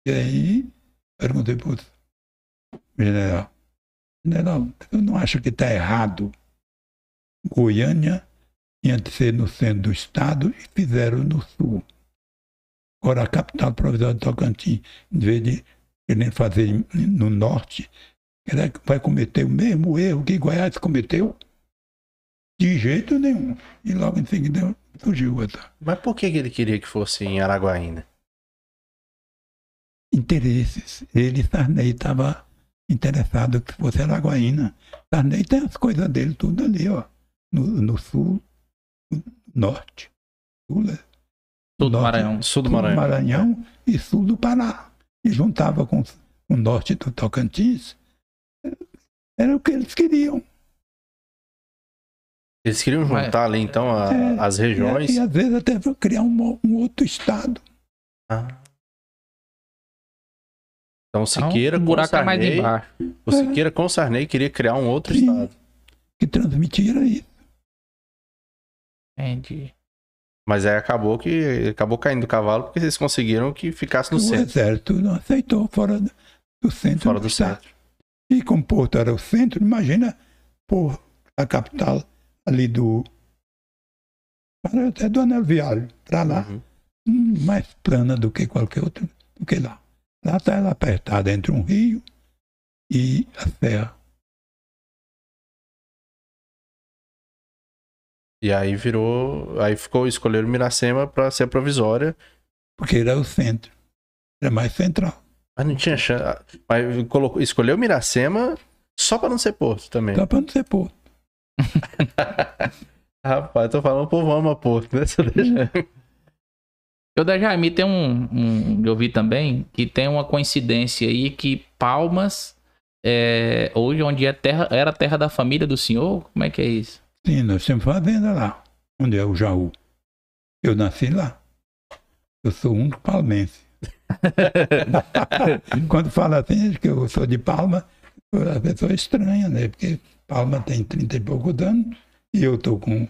E aí perguntei para o general, general, eu não acho que está errado. Goiânia tinha de ser no centro do estado e fizeram no sul. Agora a capital provisória de Tocantins, em vez de querer fazer no norte, que vai cometer o mesmo erro que Goiás cometeu? De jeito nenhum. E logo em seguida surgiu essa Mas por que ele queria que fosse em Araguaína? Interesses. Ele, Sarney, estava interessado que fosse Araguaína. Sarney tem as coisas dele tudo ali, ó. No, no sul, no norte. Sul, né? Sul do norte, Maranhão. Sul do Maranhão. e sul do Pará. E juntava com o norte do Tocantins. Era o que eles queriam. Eles queriam juntar ali, então, a- É, as regiões. E, e às vezes até criar um, um outro estado. Ah. Então, Siqueira Então, o com buraco é mais Sarney, embaixo. o Siqueira com Sarney queria criar um outro Sim. estado. Que transmitia isso. Entendi. Mas aí acabou que acabou caindo do cavalo porque eles conseguiram que ficasse no o centro, exército não aceitou fora do, centro fora do, do centro. E como Porto era o centro, imagina por a capital ali do. Até do Anel Viário, para lá, Uhum. hum, mais plana do que qualquer outro, do que lá. Está ela apertada entre um rio e a serra. E aí virou, aí ficou escolheram Miracema para ser provisória, Porque era o centro. Era mais central. mas não tinha chance. Mas colocou, escolheu Miracema só para não ser Porto também. Só para não ser Porto. [laughs] Rapaz, tô falando o povo ama Porto, né? Só deixa- [laughs] Eu da Jaime tem um, um- Eu vi também que tem uma coincidência aí que Palmas. É, hoje, onde é terra, era a terra da família do senhor? Como é que é isso? Sim, nós temos fazenda lá, onde é o Jaú. Eu nasci lá. Eu sou um palmense. [laughs] Quando fala assim, que eu sou de Palma, a pessoa estranha, né? Porque Palma tem 30 e poucos anos e eu tô com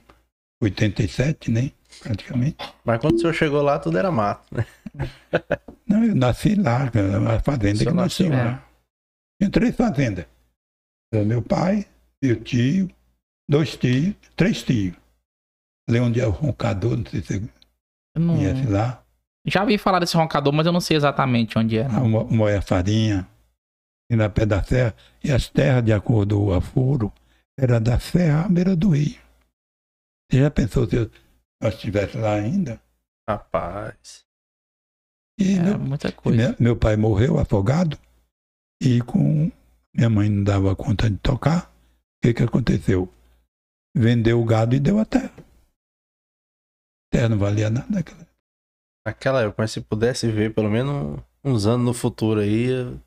87, né? Praticamente. Mas quando o senhor chegou lá, tudo era mato, né? [laughs] Não, eu nasci lá, cara, a fazenda que tínhamos lá. lá. Tinha três fazendas. Era meu pai, meu tio, dois tios, três tios. Ali onde é o roncador, não sei se você não- conhece lá. Já vi falar desse roncador, mas eu não sei exatamente onde é. a não. Mo- Moia Farinha, e na pé da serra, e as terras, de acordo com o aforo, era da serra à beira do rio. Você já pensou se eu- nós estivéssemos lá ainda? Rapaz. E É meu, muita coisa. meu, meu pai morreu afogado, e com minha mãe não dava conta de tocar, o que, que aconteceu? Vendeu o gado e deu a terra. A terra não valia nada. naquela- Naquela época, mas se pudesse ver pelo menos uns anos no futuro aí, ia,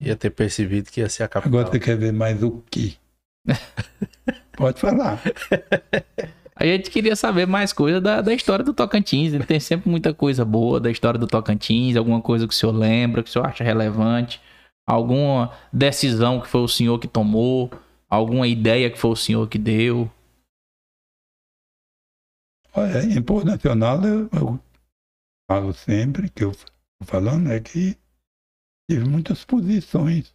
ia ter percebido que ia ser a capital. Agora você quer ver mais o quê? [laughs] Pode falar. [laughs] A gente queria saber mais coisa da, da história do Tocantins. Ele tem sempre muita coisa boa da história do Tocantins, alguma coisa que o senhor lembra, que o senhor acha relevante, alguma decisão que foi o senhor que tomou, alguma ideia que foi o senhor que deu. Olha, em Porto Nacional, eu, eu falo sempre que eu falando é que tive muitas posições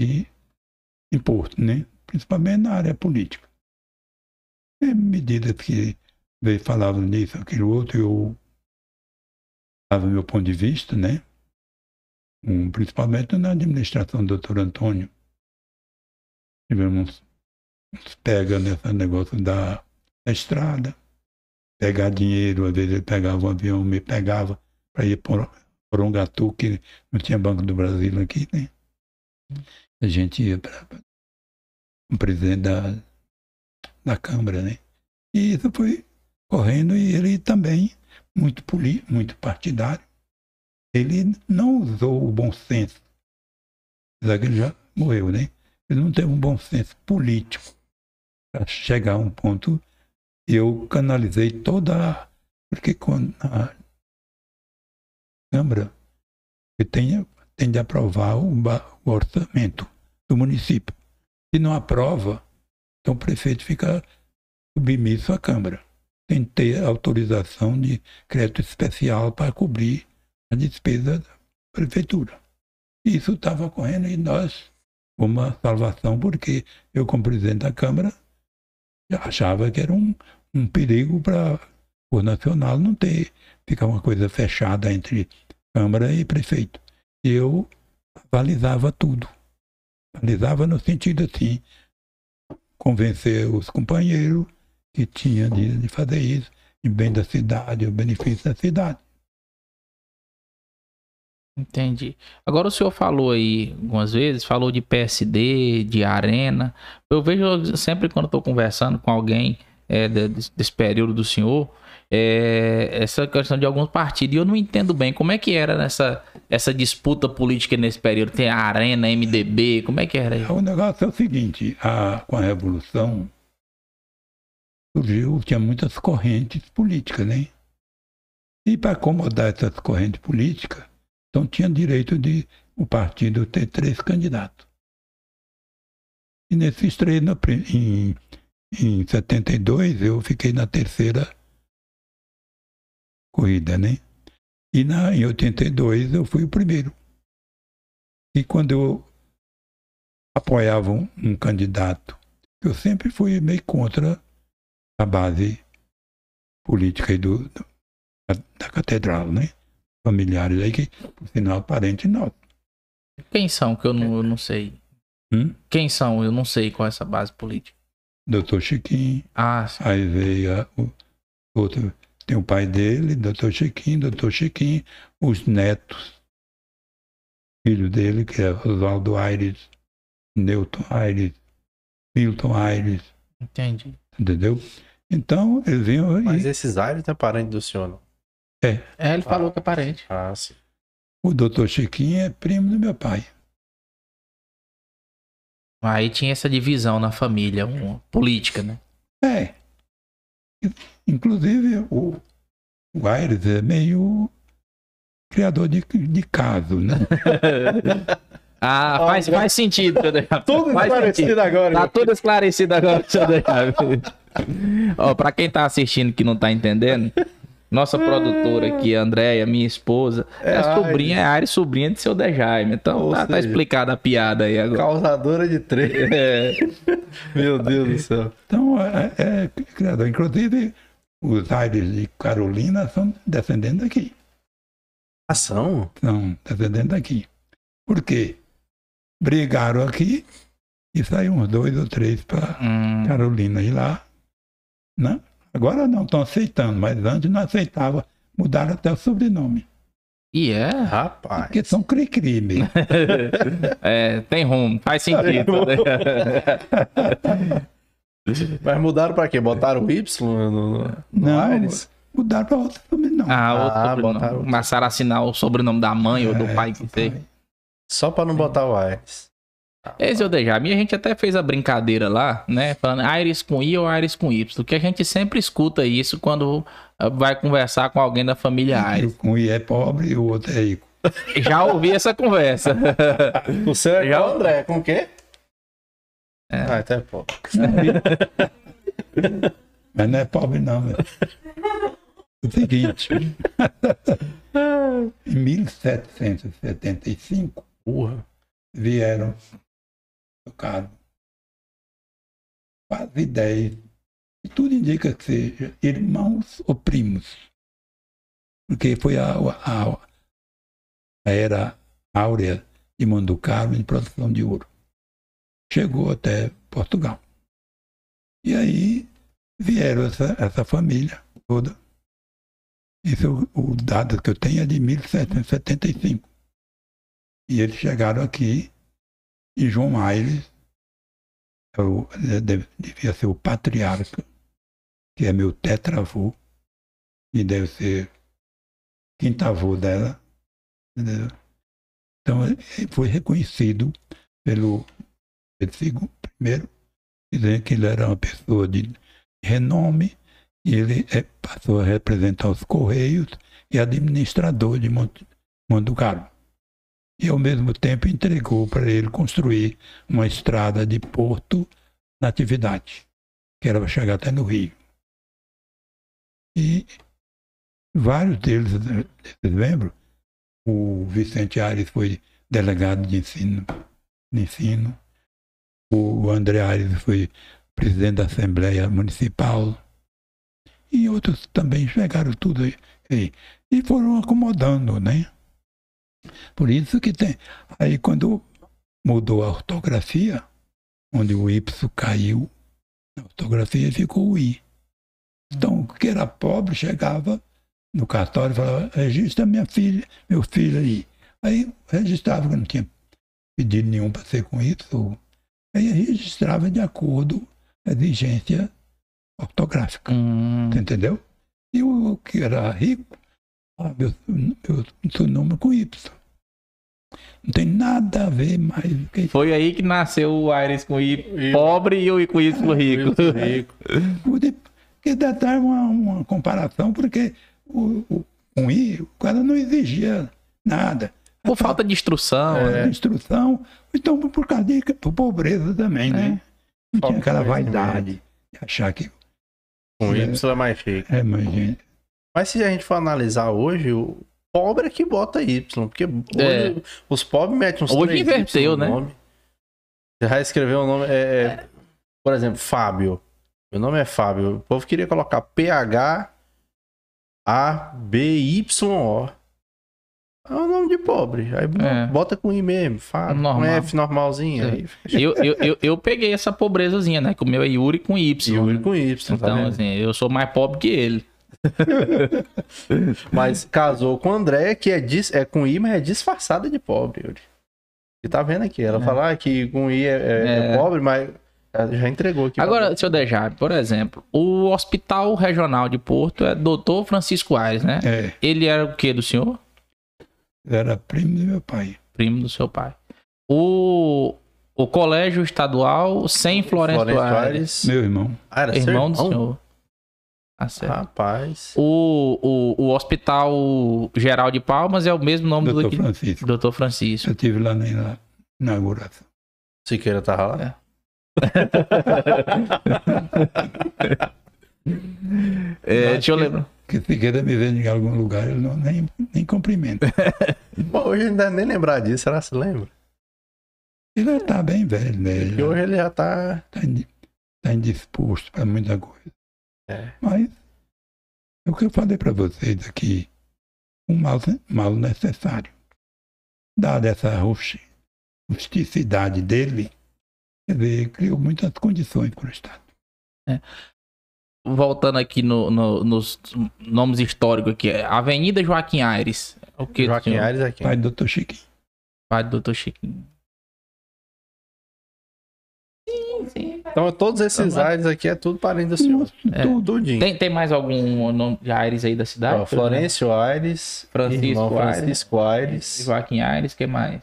e, em Porto, né? principalmente na área política. Em medidas que veio falavam nisso, aquilo outro, eu dava meu ponto de vista, né? Um, principalmente na administração do doutor Antônio. Tivemos uns pega nesse negócio da, da estrada pegar dinheiro, às vezes ele pegava um avião, me pegava para ir por, por um gatu, que não tinha Banco do Brasil aqui, né? A gente ia para o presidente da, da Câmara, né? E isso foi correndo e ele também, muito poli, muito partidário, ele não usou o bom senso. Apesar que ele já morreu, né? Ele não teve um bom senso político para chegar a um ponto eu canalizei toda. Porque quando a Câmara tem, tem de aprovar o, o orçamento do município. Se não aprova, então o prefeito fica submisso à Câmara. Que ter autorização de crédito especial para cobrir a despesa da prefeitura. Isso estava ocorrendo e nós, uma salvação, porque eu, como presidente da Câmara, achava que era um, um perigo para o nacional não ter, ficar uma coisa fechada entre Câmara e prefeito. Eu avalizava tudo. Avalizava no sentido assim, convencer os companheiros que tinha de, de fazer isso em bem da cidade, o benefício da cidade. Entendi. Agora o senhor falou aí algumas vezes, falou de PSD, de arena. Eu vejo sempre quando estou conversando com alguém é, desse, desse período do senhor, é, essa questão de alguns partidos. E eu não entendo bem como é que era nessa essa disputa política nesse período. Tem a Arena, MDB, como é que era? Aí? O negócio é o seguinte, a, com a Revolução surgiu, tinha muitas correntes políticas, né? E para acomodar essas correntes políticas, então tinha direito de o partido ter três candidatos. E nesses três, no, em, em 72, eu fiquei na terceira corrida, né? E na, em 82 eu fui o primeiro. E quando eu apoiava um, um candidato, eu sempre fui meio contra a base política do, do da, da catedral, né? familiares aí que, por sinal, parente nosso. Quem são que eu não, eu não sei? Hum? Quem são? Eu não sei qual é essa base política. Doutor Chiquinho. Ah, sim. Aí veio a, o outro, tem o pai dele, doutor Chiquinho, doutor Chiquinho, os netos, filho dele, que é Oswaldo Aires, Newton Aires, Milton Aires. Entendi. Entendeu? Então, eles vinham. Mas e, esses Aires não é parente do senhor, não. é, É, ele falou que é parente. Ah, sim. o doutor Chiquinho é primo do meu pai. Aí tinha essa divisão na família, uma política, né? É. Inclusive, o, o Aires é meio criador de, de caso, né? [laughs] Ah, faz, faz sentido, seu [laughs] Dejavi. Tudo Faz esclarecido sentido. agora. Tá tudo esclarecido agora, seu Dejavi. [laughs] Ó, pra quem tá assistindo que não tá entendendo, nossa produtora aqui, a Andréia, minha esposa, é, É a sobrinha, é a Ares, sobrinha de seu Dejaime. Então Ou tá, tá seja- explicada a piada aí agora. Causadora de três. É, [laughs] Meu Deus do céu. Então, é, é criador. Inclusive, os Aires de Carolina são descendentes daqui. Ação? São descendentes daqui. Por quê? Brigaram aqui e saiu uns dois ou três para hum, Carolina. E lá, né? Agora não estão aceitando, mas antes não aceitava. Mudaram até o sobrenome. e é? Rapaz. Porque são cri-cri mesmo. [laughs] É, tem rumo, faz sentido. né? [laughs] Mas mudaram pra quê? Botaram o Y no, no, no Não, Aires? mudaram para outro sobrenome. Ah, outro Ah, sobrenome. botaram- Começaram a assinar o sobrenome da mãe ou do É, pai que pai. Só pra não botar o Aires. Esse é o Dejami. A gente até fez a brincadeira lá, né? Falando Aires com I ou Aires com Y. Que a gente sempre escuta isso quando vai conversar com alguém da família E Aires. Um é pobre e o outro é rico. [laughs] Já ouvi essa conversa. [laughs] O seu é Já- André? Com o quê? É. Ah, até pobre. [laughs] Mas não é pobre não, meu. O seguinte, em 1775 Porra. vieram tocaram quase 10, e tudo indica que seja irmãos ou primos. Porque foi a, a, a era áurea de Manducaro em produção de ouro. Chegou até Portugal. E aí vieram essa, essa família toda. Isso é o, o dado que eu tenho é de 1775. E eles chegaram aqui e João Aires é é, devia ser o patriarca, que é meu tetravô, e deve ser quintavô dela. entendeu? Então foi reconhecido pelo Pedro primeiro, dizendo que ele era uma pessoa de renome, e ele é, passou a representar os Correios e administrador de Monte, Monducaro e ao mesmo tempo entregou para ele construir uma estrada de Porto Natividade, que era para chegar até no Rio. E vários deles, membros, o Vicente Aires foi delegado de ensino, de ensino o André Aires foi presidente da Assembleia Municipal, e outros também chegaram tudo aí. e foram acomodando, né? Por isso que tem. Aí quando mudou a ortografia, onde o Y caiu Na ortografia ficou o I. Então, o que era pobre chegava no cartório e falava, registra minha filha, meu filho aí. Aí registrava, que não tinha pedido nenhum para ser com isso. Aí registrava de acordo com a exigência ortográfica. Hum. Você entendeu? E o que era rico, ah, meu, meu, seu nome com Y. Não tem nada a ver mais do que Foi aí que nasceu o Aires com I pobre e o I com Y rico. Rico. [laughs] Pude- que dá dar uma, uma comparação, porque o, o, com I, o cara não exigia nada. Por falta de instrução. Falta né? de instrução, então por causa de por pobreza também, né? Não tinha aquela de vaidade de achar que Com Y é mais chique. é mais gente. Mas se a gente for analisar hoje, o pobre é que bota Y. Porque hoje É. os pobres metem uns Hoje inverteu, no né? nome. Você já escreveu o nome. É, é, Por exemplo, Fábio. Meu nome é Fábio. O povo queria colocar P-H-A-B-Y-O. É o nome de pobre. Aí É. bota com I mesmo. Fábio. Normal. Com F normalzinho. É. Aí fica Eu, eu, eu, eu peguei essa pobrezazinha, né? Que o meu é Yuri com Y. Yuri né? com Y. tá Então, vendo? assim, eu sou mais pobre que ele. [laughs] Mas casou com André, que é, dis, é com I, mas é disfarçada de pobre, Yuri. Você tá vendo aqui? Ela É. fala ah, que com I é, é- é É. pobre, mas já entregou aqui. Agora, seu Dejab, por exemplo, o Hospital Regional de Porto é Dr. Francisco Aires, né? É, Ele era o que do senhor? era primo do meu pai. Primo do seu pai. O, o Colégio Estadual sem Florencio, Florencio Aires. Meu irmão. Ah, era seu Irmão do senhor. Tá certo. Rapaz. O, o, o Hospital Geral de Palmas é o mesmo nome do Doutor que Francisco. Dr. Francisco. Eu estive lá na inauguração. Siqueira tava lá? É, [laughs] deixa eu lembrar. Que se queira me ver em algum lugar, eu não, nem, nem cumprimento. [laughs] Bom, hoje ele deve nem lembrar disso, será que se lembra? Ele está bem velho, né? Porque hoje ele já tá. Está tá indisposto para muita coisa. É. Mas é o que eu falei para vocês aqui, um mal, mal necessário. Dada essa rusti- rusticidade dele, quer dizer, criou muitas condições para o Estado. Voltando aqui no- no- nos nomes históricos aqui. é Avenida Joaquim Aires. O que Joaquim? Aires aqui. Pai do Dr. Chiquinho. Pai do Dr. Chiquinho. Sim, sim. Então todos esses Tá bom. Aires aqui é tudo parente do senhor. É. Tudo. Tem, tem mais algum nome de Aires aí da cidade? Ó, Florencio Aires, Francisco irmão Aires. Francisco Aires. Joaquim Aires, que mais?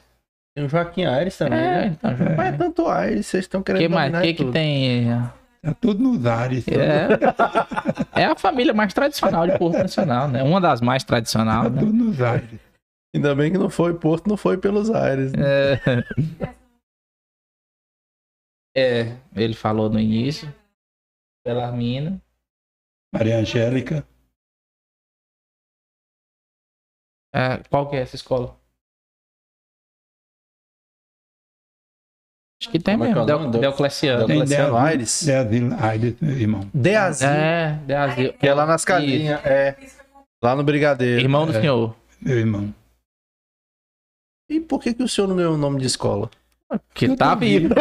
Tem o Joaquim Aires também, É, né? então, É. Mas é tanto Aires, vocês estão querendo que mais? dominar que que tudo. tem? Tá tudo nos ares. É, [laughs] é a família mais tradicional de Porto Nacional, né? Uma das mais Tá tradicionais, né? tudo nos ares. Ainda bem que não foi Porto, não foi pelos Aires. né? É. [laughs] É, ele falou no início. Belarmina. Maria Angélica, É, qual que é essa escola? Acho que tem Como é é mesmo, nome? Del. Del- tem Cleciano Deazil- Aires. Deazil Aires, irmão. Deazil, É, de Asilo. que é lá nas casinhas, é. Lá no Brigadeiro. Irmão do É. senhor. Meu irmão. E por que, que o senhor não ganhou o nome de escola? Que Eu tá vivo.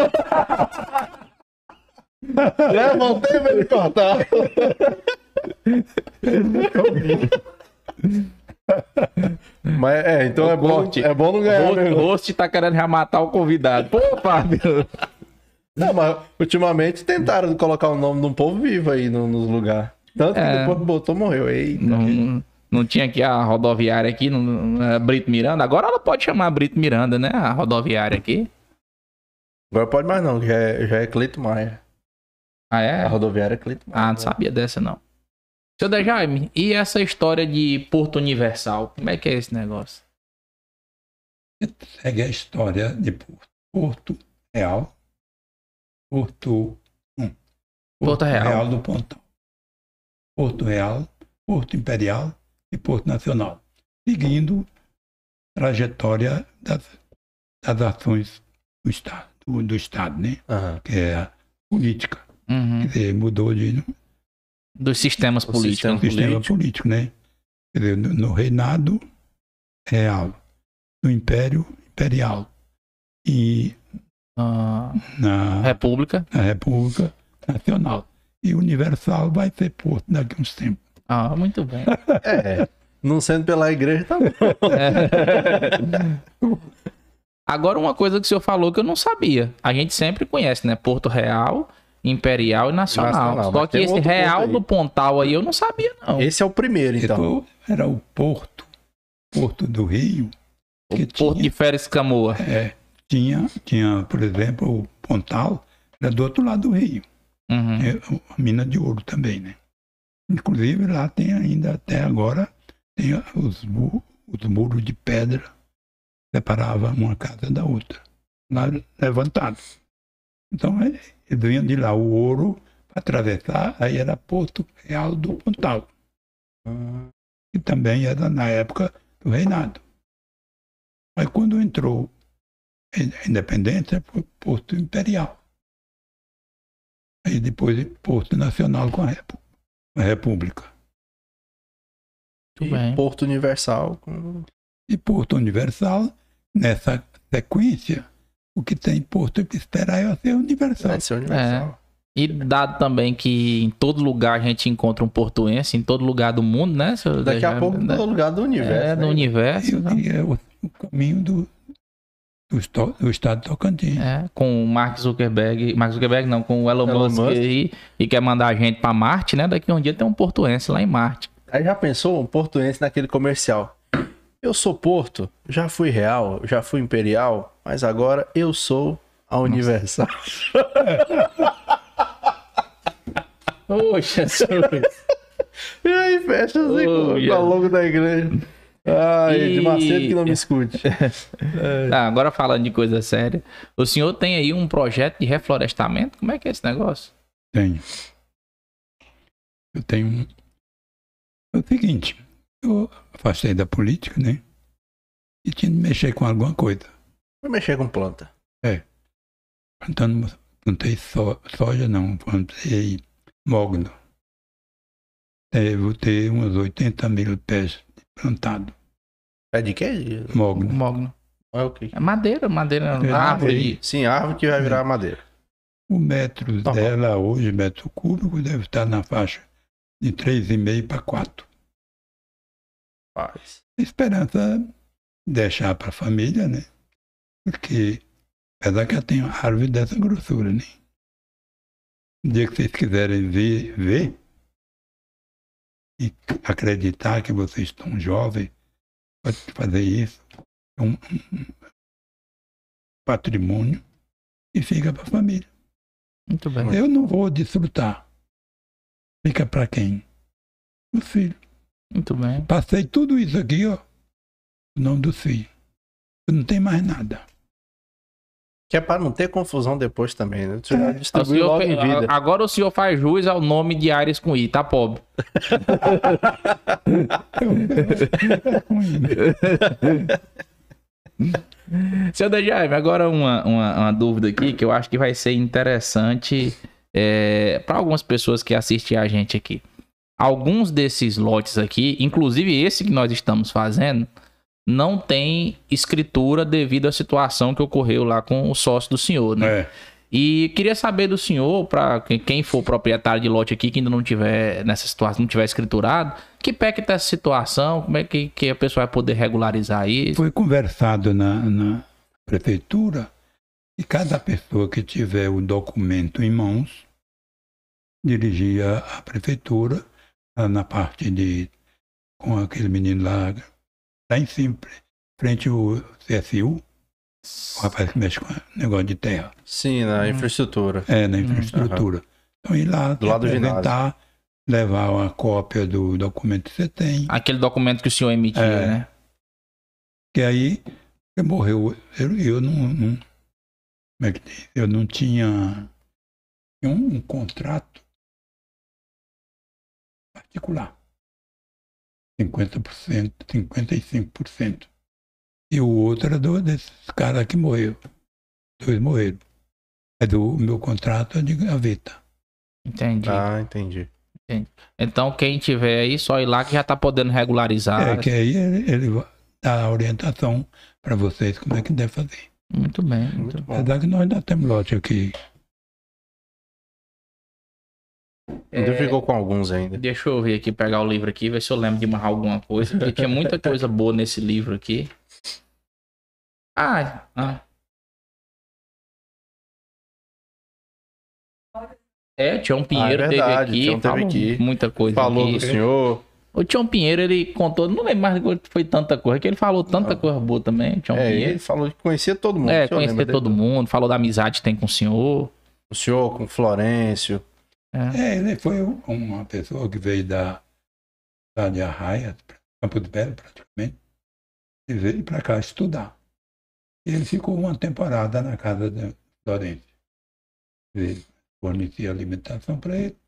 Leva um tempo ele cortar. Mas é, então O é bom, é bom não ganhar O mesmo. host tá querendo já matar o convidado. Pô, Fábio. Não, mas ultimamente tentaram colocar o nome de um povo vivo aí no- nos lugares. Tanto que É. depois que botou, morreu. Eita. Não, não tinha aqui a rodoviária aqui, não, não é Brito Miranda. Agora ela pode chamar Brito Miranda, né? A rodoviária aqui. Agora pode mais não, já é, já é Cleito Maia. Ah, é? A rodoviária é Cleito Maia. Ah, não sabia dessa, não. Seu Dejaime, e essa história de Porto Universal? Como é que é esse negócio? Segue a história de Porto. Porto Real. Porto. hum, Porto Real. do Pontão. Porto Real, Porto Imperial e Porto Nacional. Seguindo a trajetória das, das ações do Estado, do, do Estado, né? Aham. Que é a política. Uhum. Quer dizer, mudou de Dos sistemas políticos. sistema- sistema político. político, né? Quer dizer, no, no reinado real, no império imperial e Ah, na, República. na república nacional. E Universal vai ser porto daqui a uns tempos. Ah, muito bem. [laughs] É. Não sendo pela igreja, tá bom. [laughs] [laughs] Agora, uma coisa que o senhor falou que eu não sabia. A gente sempre conhece, né? Porto Real, Imperial e Nacional. Nacional, Só que esse Real do Pontal aí eu não sabia, não. Esse é o primeiro, então. Era o porto, porto do Rio, O que Porto tinha, de Férias Camoa. é, tinha, tinha, por exemplo, o Pontal, era do outro lado do rio. Uhum. É, a mina de ouro também, né? Inclusive lá tem ainda, até agora, tem os, os muros de pedra separavam uma casa da outra, lá levantados. Então é, eles vinham de lá o ouro para atravessar, aí era Porto Real do Pontal, que também era na época do reinado. Aí quando entrou a independência, foi Porto Imperial. Aí depois Porto Nacional com a, Repu- a República. Muito E bem. Porto Universal. com- E Porto Universal, nessa sequência, o que tem Porto Imperial é ser Universal. Vai ser Universal. E dado também que em todo lugar a gente encontra um portuense, em todo lugar do mundo, né? senhor Daqui a pouco, Da- todo lugar do universo. É, né? do universo. né? E, e é o, o caminho do, do, esto- do estado de Tocantins. É, com o Mark Zuckerberg, Mark Zuckerberg não, com o Elon, Elon Musk, Musk. aí, e quer mandar a gente pra Marte, né? Daqui a um dia tem um portuense lá em Marte. Aí já pensou um portuense naquele comercial? Eu sou Porto, já fui Real, já fui Imperial, mas agora eu sou a Universal. [laughs] Poxa, E aí fecha assim Oh, yeah. a logo da igreja. Ai, E- de Macedo que não me escute. Ah, [laughs] agora falando de coisa séria, o senhor tem aí um projeto de reflorestamento? Como é que é esse negócio? Tenho. Eu tenho um. É o seguinte, eu afastei da política, né? E tinha de mexer com alguma coisa. Vou mexer com planta. Plantando, plantei so, soja, não, plantei mogno. Devo ter uns 80 mil pés plantado. É de quê? Mogno. Mogno. É o quê? É madeira, madeira, É, árvore. Sim, árvore que vai virar madeira. O metro Tá bom. dela hoje, metro cúbico, deve estar na faixa de 3,5 para 4. Faz. Esperança deixar para a família, né? Porque, apesar que eu tenho árvore dessa grossura, né? Um dia que vocês quiserem ver, ver e acreditar que vocês estão jovens, pode fazer isso. É um, um patrimônio e fica para a família. Muito bem. Eu não vou desfrutar. Fica para quem? Os filhos. Muito bem. Passei tudo isso aqui, ó. O nome dos filhos. Não tem mais nada. Que é pra não ter confusão depois também, né? Você já O senhor. Agora o senhor faz jus ao nome de Ares com I, tá pobre. É? Seu Dejaime, agora uma, uma, uma dúvida aqui que eu acho que vai ser interessante para algumas pessoas que assistem a gente aqui. Alguns desses lotes aqui, inclusive esse que nós estamos fazendo, não tem escritura devido à situação que ocorreu lá com o sócio do senhor, né? É. E queria saber do senhor, para quem for proprietário de lote aqui, que ainda não tiver nessa situação, não tiver escriturado, que pé que tá essa situação, como é que, que a pessoa vai poder regularizar isso? Foi conversado na, na prefeitura e cada pessoa que tiver o documento em mãos dirigia à prefeitura na parte de com aquele menino lá lá em cima frente ao CSU o rapaz que mexe com negócio de terra Sim, na Hum. infraestrutura. é na infraestrutura então ir lá Do lado do apresentar levar uma cópia do documento que você tem Aquele documento que o senhor emitia, É. né? Que aí morreu. Eu, eu não, não- Como é que diz? Eu não tinha tinha um, um contrato particular. 50%, 55%. E o outro era do, desses caras que morreu. Dois morreram. É do meu contrato é de gaveta. Entendi. Ah, entendi. Então, quem tiver aí, só ir lá que já tá podendo regularizar. É que aí ele, ele vai dar a orientação para vocês como é que deve fazer. Muito bem. Muito bom. Apesar que nós ainda temos lote aqui Ainda É. ficou com alguns ainda. Deixa eu ver aqui, pegar o livro aqui, ver se eu lembro de amarrar alguma coisa, porque tinha muita coisa boa nesse livro aqui. Ah, ah. É, Tião Pinheiro Ah, é teve verdade, aqui, Tião teve falou aqui. muita coisa Falou aqui. do senhor. O Tião Pinheiro, ele contou, não lembro mais foi tanta coisa, que ele falou tanta coisa boa também, Tião É, Pinheiro. ele falou que conhecia todo mundo. É, O lembra conhecer dele? todo mundo, falou da amizade que tem com o senhor. O senhor com Florencio. É, ele foi um- uma pessoa que veio da, da de Arraia, Campo de Belo praticamente, e veio para cá estudar. Ele ficou uma temporada na casa de Florencio. Ele fornecia alimentação para ele.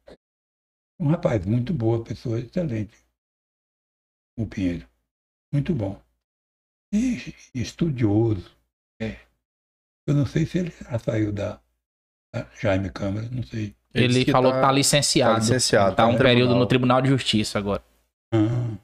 Um rapaz muito boa, pessoa excelente. O Pinheiro. Muito bom. E estudioso. É. Eu não sei se ele já saiu da, da Jaime Câmara, não sei. Ele, disse que falou tá- que tá licenciado. tá licenciado, Tá tá um no período tribunal. no Tribunal de Justiça agora. Ah,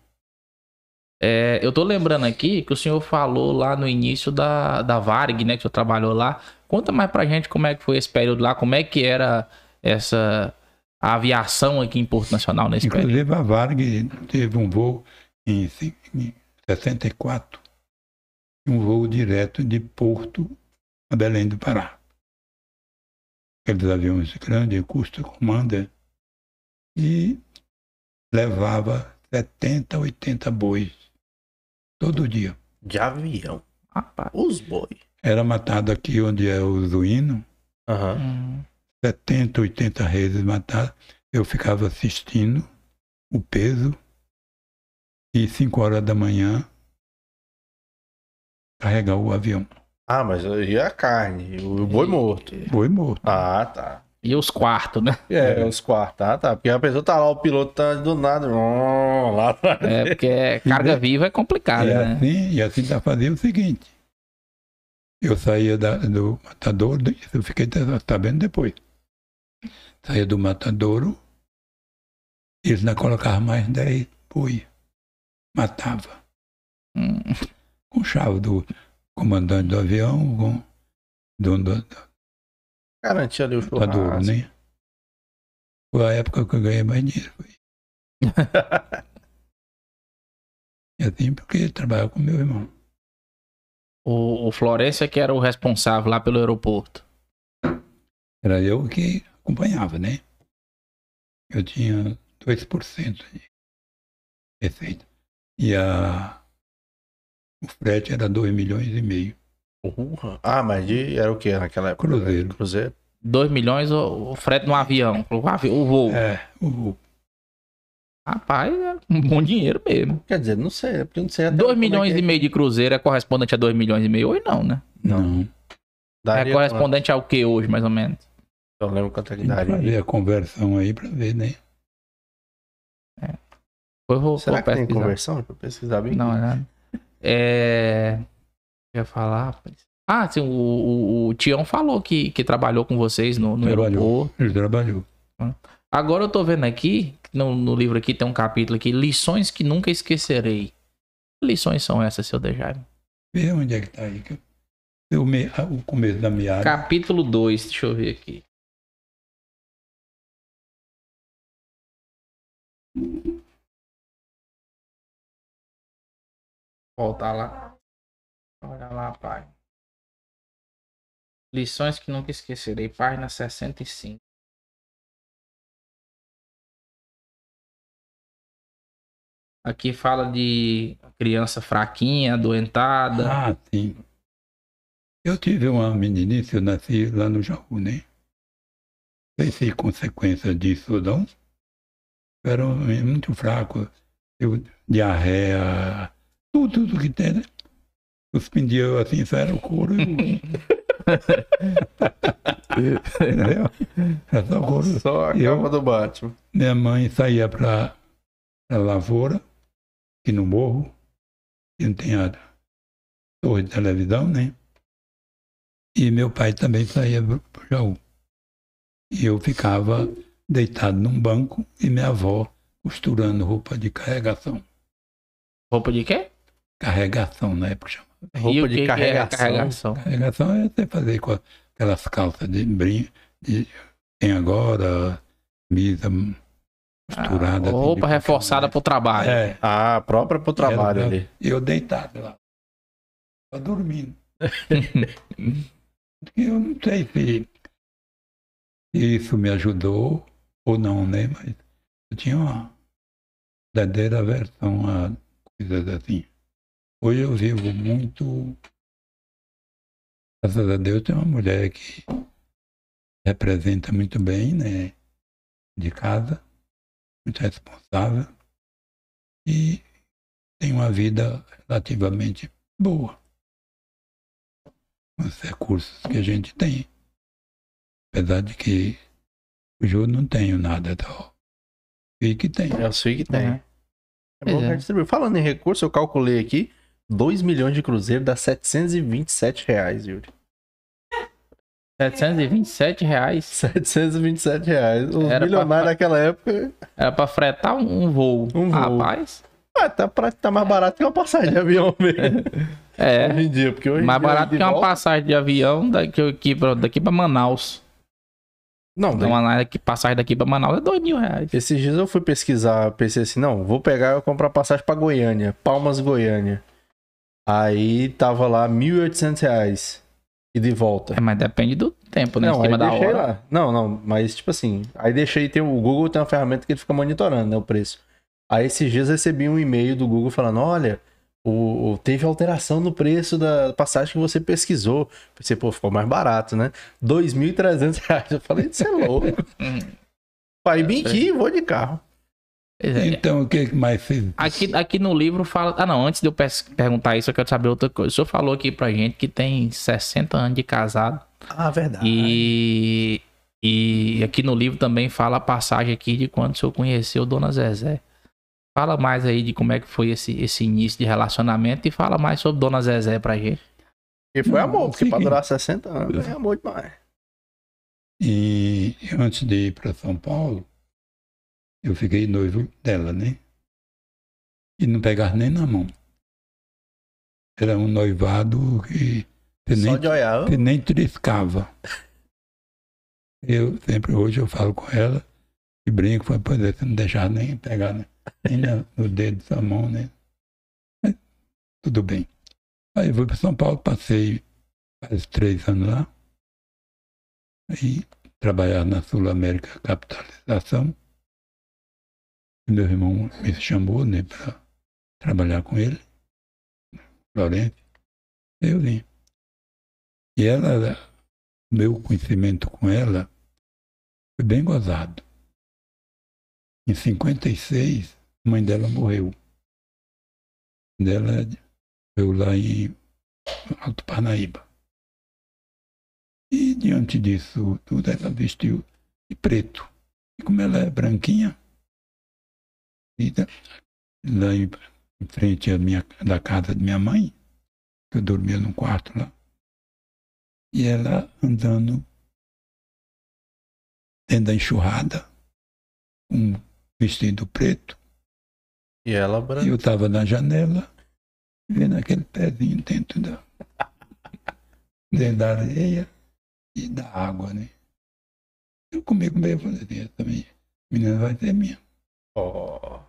É, eu tô lembrando aqui que o senhor falou lá no início da, da Varg, né? Que o senhor trabalhou lá. Conta mais pra gente como é que foi esse período lá, como é que era essa a aviação aqui em Porto Nacional nesse período. Inclusive a Varg teve um voo em, em 64, um voo direto de Porto a Belém do Pará. Aqueles aviões grandes, custo comanda, e levava 70, 80 bois todo dia. De avião. Rapaz. Os boi. Era matado aqui onde é o Zuíno, Aham. Hum, 70, 80 reses matados. Eu ficava assistindo o peso e 5 horas da manhã carregar o avião. Ah, mas e a carne? O boi morto. Foi morto. Ah, tá. E os quartos, né? É, os quartos, tá, tá. Porque a pessoa tá lá, o piloto tá do nada. Lá atrás. É, porque é [laughs] carga viva é complicado, e, né? assim, e assim já fazia o seguinte. Eu saía da- do matadouro, isso eu fiquei sabendo depois. Saía do matadouro, eles ainda colocavam mais 10 boi. Matava. Hum, Com chave do comandante do avião, com dono do, Garantia ali o churrasco. né? Foi a época que eu ganhei mais dinheiro. Foi. [laughs] E assim, porque trabalhava com meu irmão. o, o Florencio é que era o responsável lá pelo aeroporto. Era eu que acompanhava, né? Eu tinha 2% de receita. E a, o frete era 2 milhões e meio. Urra. Ah, mas de, era o que naquela época? Cruzeiro. Cruzeiro. 2 milhões o, o frete no avião. O, avi- o voo. É, o, Rapaz, é um bom dinheiro mesmo. Quer dizer, não sei, é porque não sei até 2 como é milhões que é. e meio de cruzeiro é correspondente a 2 milhões e meio hoje não, né? não. Daria é correspondente ao que hoje, mais ou menos? quanto? Eu lembro quanto é que Tem daria. fazer a conversão aí pra ver, né? Eu vou, Será vou que tem pesquisar. conversão? Deixa eu pesquisar bem. Não, é. É. Ia falar. Ah, sim, o, o, o Tião falou que, que trabalhou com vocês no, no Trabalhou. aeroporto. Ele trabalhou. Agora eu tô vendo aqui, no, no livro aqui tem um capítulo aqui, lições que nunca esquecerei. Que lições são essas, seu Dejaime? Vê onde é que tá aí. que eu- me- ah, o começo da meada. Capítulo 2, deixa eu ver aqui. Voltar lá. Olha lá, pai. Lições que nunca esquecerei, página 65. Aqui fala de criança fraquinha, adoentada. Ah, sim. Eu tive uma meninice, eu nasci lá no Jaú, né? Não sei se consequência disso ou não. Eu era muito fraco. Eu, diarreia, tudo, tudo que tem, né? Suspendia eu assim, só era o couro e o... Entendeu? Só o couro. Só a Eu- capa do Batman. Minha mãe saía para a lavoura, aqui no morro, que não tem a torre de televisão, né? E meu pai também saía para o Jaú. E eu ficava deitado num banco e minha avó costurando roupa de carregação. Roupa de quê? Carregação, na época chamava. E Roupa o de é carregação. carregação? Carregação é você fazer com aquelas calças de brinco, de, tem agora, camisa costurada. assim, Roupa de reforçada pro trabalho. É, Ah, própria pro trabalho Ela- ali. eu deitado lá, só dormindo. [laughs] eu não sei se isso me ajudou ou não, né? Mas eu tinha uma verdadeira aversão a coisas assim. Hoje eu vivo muito. Graças a Deus tem uma mulher que representa muito bem, né? De casa, muito responsável e tem uma vida relativamente boa. Com os recursos que a gente tem. Apesar de que hoje eu não tenho nada tal. E que tem. É o que tem. É Pois bom que é. a gente distribui. Falando em recurso, eu calculei aqui. 2 milhões de cruzeiro dá 727 reais, Yuri. 727 reais. 727 reais. Os Era pra milionários fa- daquela época. Era pra fretar um, voo. Um voo. Rapaz. Ah, tá, pra, tá mais barato que uma passagem de avião [laughs] mesmo. É. Hoje em dia, porque hoje Mais dia, barato que uma volta- passagem de avião daqui, aqui pra, daqui pra Manaus. Não, Então, uma passagem daqui pra Manaus é 2 mil reais. Esses dias eu fui pesquisar, pensei assim, não, vou pegar e comprar passagem pra Goiânia, Palmas, Goiânia. Aí tava lá 1.800 reais e de volta. É, mas depende do tempo, né? não, em cima da hora. lá. Não, não, mas tipo assim, aí deixei, tem, o Google tem uma ferramenta que ele fica monitorando, né, o preço. Aí esses dias eu recebi um e-mail do Google falando, olha, o, teve alteração no preço da passagem que você pesquisou. Pensei, pô, ficou mais barato, né? 2.300 reais. Eu falei, isso é louco. Pai, vim aqui e vou de carro. É. Então, o que mais fez? Aqui, aqui no livro fala. Ah, não, antes de eu perguntar isso, eu quero saber outra coisa. O senhor falou aqui pra gente que tem 60 anos de casado. Ah, verdade. E, e aqui no livro também fala a passagem aqui de quando o senhor conheceu Dona Zezé. Fala mais aí de como é que foi esse, esse início de relacionamento e fala mais sobre Dona Zezé pra gente. Porque foi Não, amor, porque pra durar 60 anos é amor demais. E antes de ir para São Paulo, eu fiquei noivo dela, né? E não pegar nem na mão. Era um noivado que Só nem, você nem triscava. Eu sempre hoje eu falo com ela e brinco, foi poder você não deixar nem pegar né? nem na- no dedo da mão, né? Mas, tudo bem. Aí eu fui para São Paulo, passei quase três anos lá. Aí trabalhar na Sul América Capitalização. Meu irmão me chamou né, para trabalhar com ele, Florencio. Eu vim. E ela, meu conhecimento com ela foi bem gozado. Em 56, a mãe dela morreu. Dela morreu lá em Alto Parnaíba. E diante disso tudo, ela vestiu de preto. E como ela é branquinha, e da- lá em, em frente à minha, da casa de minha mãe, que eu dormia num quarto lá, e ela andando dentro da enxurrada, um vestido preto, E ela e branca. eu estava na janela, vendo aquele pezinho dentro da, [laughs] dentro da areia e da água, né? Eu comigo mesmo falei minha menina vai ser minha. Ó.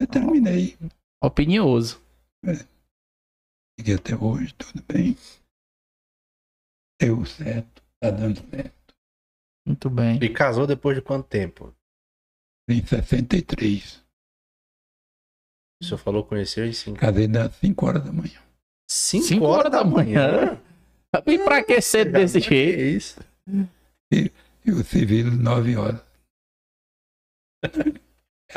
Eu terminei, Opinioso. fiquei até hoje, tudo bem. Deu certo, tá dando certo. Muito bem. E casou depois de quanto tempo? Em 63, O senhor falou conheceu em 5 casei das 5 horas da manhã. Cinco horas da manhã? E pra que cedo desse jeito? isso? E o civil, 9 horas.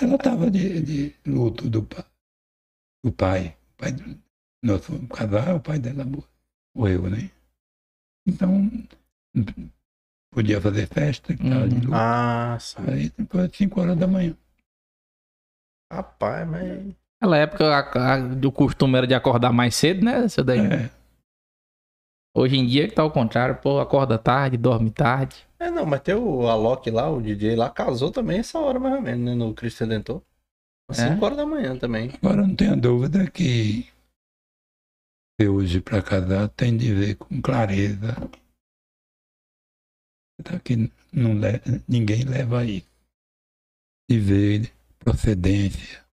Ela estava de, de luto do, pa- do pai. O pai do- nós fomos casar, o pai dela mo- morreu, né? Então, podia fazer festa, que estava de Uhum. luto. Ah, sim. Aí depois, 5 horas da manhã. Rapaz, mas. Naquela época a- a- o costume era de acordar mais cedo, né, seu Daí? É, Hoje em dia que tá ao contrário, pô, acorda tarde, dorme tarde. É, não, mas tem o Alok lá, o DJ lá, casou também essa hora mais ou menos, né? No Cristo Redentor. Às É? 5 horas da manhã também. agora não tenha dúvida que você hoje para casar tem de ver com clareza. Que não le- ninguém leva isso. E ver procedência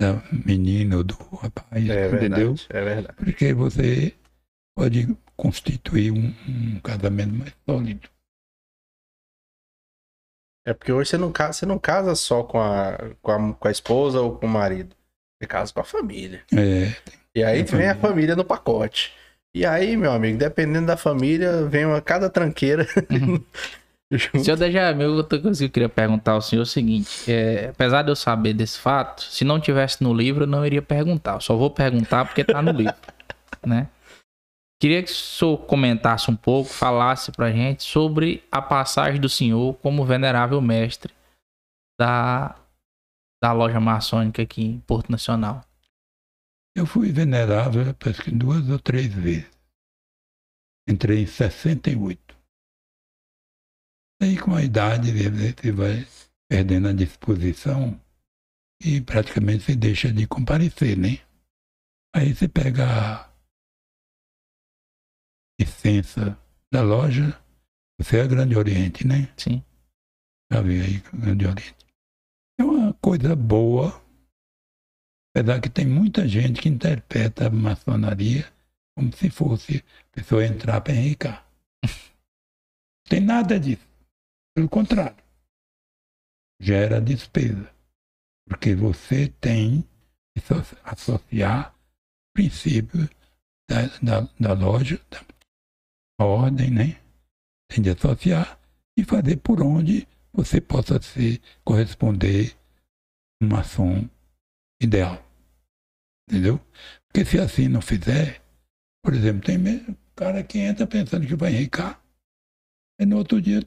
da menina ou do rapaz, É entendeu? verdade, é verdade. Porque você pode constituir um, um casamento mais sólido. É porque hoje você não casa, você não casa só com a, com a, com a esposa ou com o marido. Você casa com a família. É, E aí É a vem a família. no pacote. E aí, meu amigo, dependendo da família, vem uma cada tranqueira. [laughs] junto. Senhor Dejamil, outra coisa que eu queria perguntar ao senhor é o seguinte: é, apesar de eu saber desse fato, se não tivesse no livro, eu não iria perguntar. Eu só vou perguntar porque tá no livro, [laughs] né? Queria que o senhor comentasse um pouco, falasse pra gente sobre a passagem do senhor como venerável mestre da, da loja maçônica aqui em Porto Nacional. eu fui venerável parece que duas ou três vezes. Entrei em 68. Aí com a idade você vai perdendo a disposição e praticamente você deixa de comparecer, né? Aí você pega a licença da loja, você é Grande Oriente, né? Sim. Já vi aí, Grande Oriente. É uma coisa boa, apesar que tem muita gente que interpreta a maçonaria como se fosse a pessoa entrar para enricar. [laughs] Tem nada disso. Pelo contrário. Gera despesa. Porque você tem que so- associar princípios da, da, da loja, da ordem, né? Tem de associar e fazer por onde você possa se corresponder um maçom ideal. Entendeu? Porque se assim não fizer, por exemplo, tem me- cara que entra pensando que vai enricar, e no outro dia,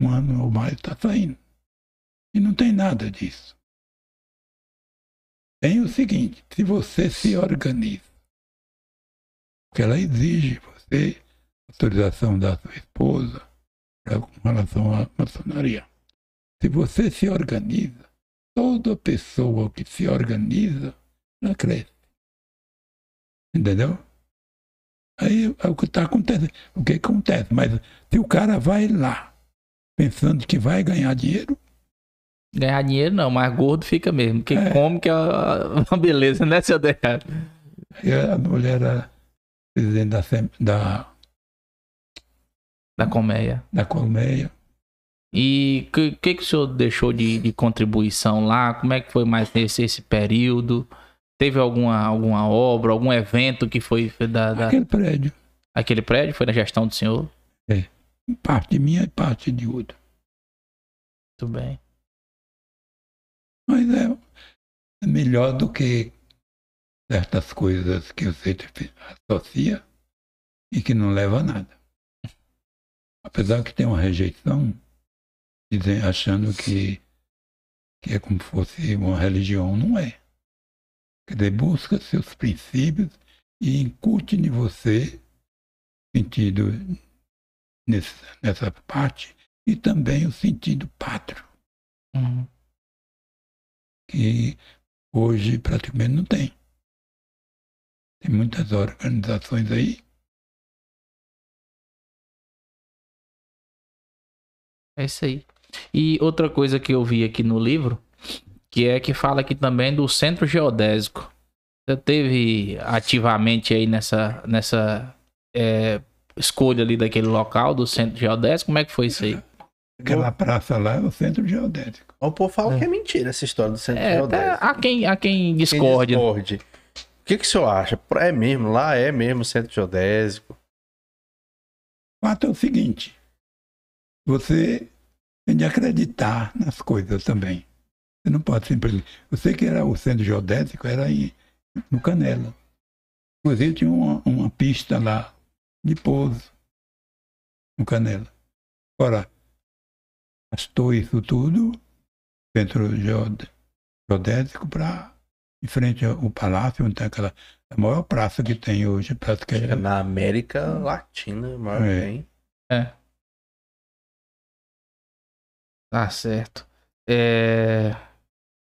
um ano ou mais, está saindo. E não tem nada disso. Tem o seguinte, se você se organiza, porque ela exige você autorização da sua esposa pra- com relação à maçonaria. Se você se organiza, toda pessoa que se organiza, ela cresce. Entendeu? Aí é o que está acontecendo. O que acontece? Mas se o cara vai lá pensando que vai ganhar dinheiro, Ganhar dinheiro não, mas gordo fica mesmo. Porque É. come que é uma beleza, né, seu aí a mulher era presidente da, da, Da colmeia. da colmeia. E o que, que, que o senhor deixou de, de contribuição lá? Como é que foi mais esse, esse período? Teve alguma, alguma obra, algum evento que foi da, da- Aquele prédio, aquele prédio? Foi na gestão do senhor? parte minha e parte de outra. Muito bem. Mas é é melhor do que certas coisas que você associa e que não leva a nada. Apesar que tem uma rejeição, dizem, achando que, que é como se fosse uma religião, não é. Quer dizer, busca seus princípios e incute em você sentido nesse, nessa parte e também o sentido pátrio Uhum. que hoje praticamente não tem. Tem muitas organizações aí. É isso aí. E outra coisa que eu vi aqui no livro, que é que fala aqui também do centro geodésico. Você teve ativamente aí nessa, nessa é, escolha ali daquele local do centro geodésico? Como é que foi isso aí? Aquela praça lá é o centro geodésico. O povo fala É. que é mentira essa história do centro É, geodésico. até há quem, há quem Quem discorde. né? discorde. O que, que o senhor acha? É mesmo? Lá é mesmo centro geodésico? O fato é o seguinte: você tem de acreditar nas coisas também. Você não pode simplesmente. Eu sei que era o centro geodésico, era aí no Canela. Inclusive tinha uma, uma pista lá de pouso no Canela. Ora, gastou isso tudo, centro geodésico, para em frente ao palácio, onde tem aquela a maior praça que tem hoje, praça que é Na América Latina, maior É. que tem. É. Tá certo. É...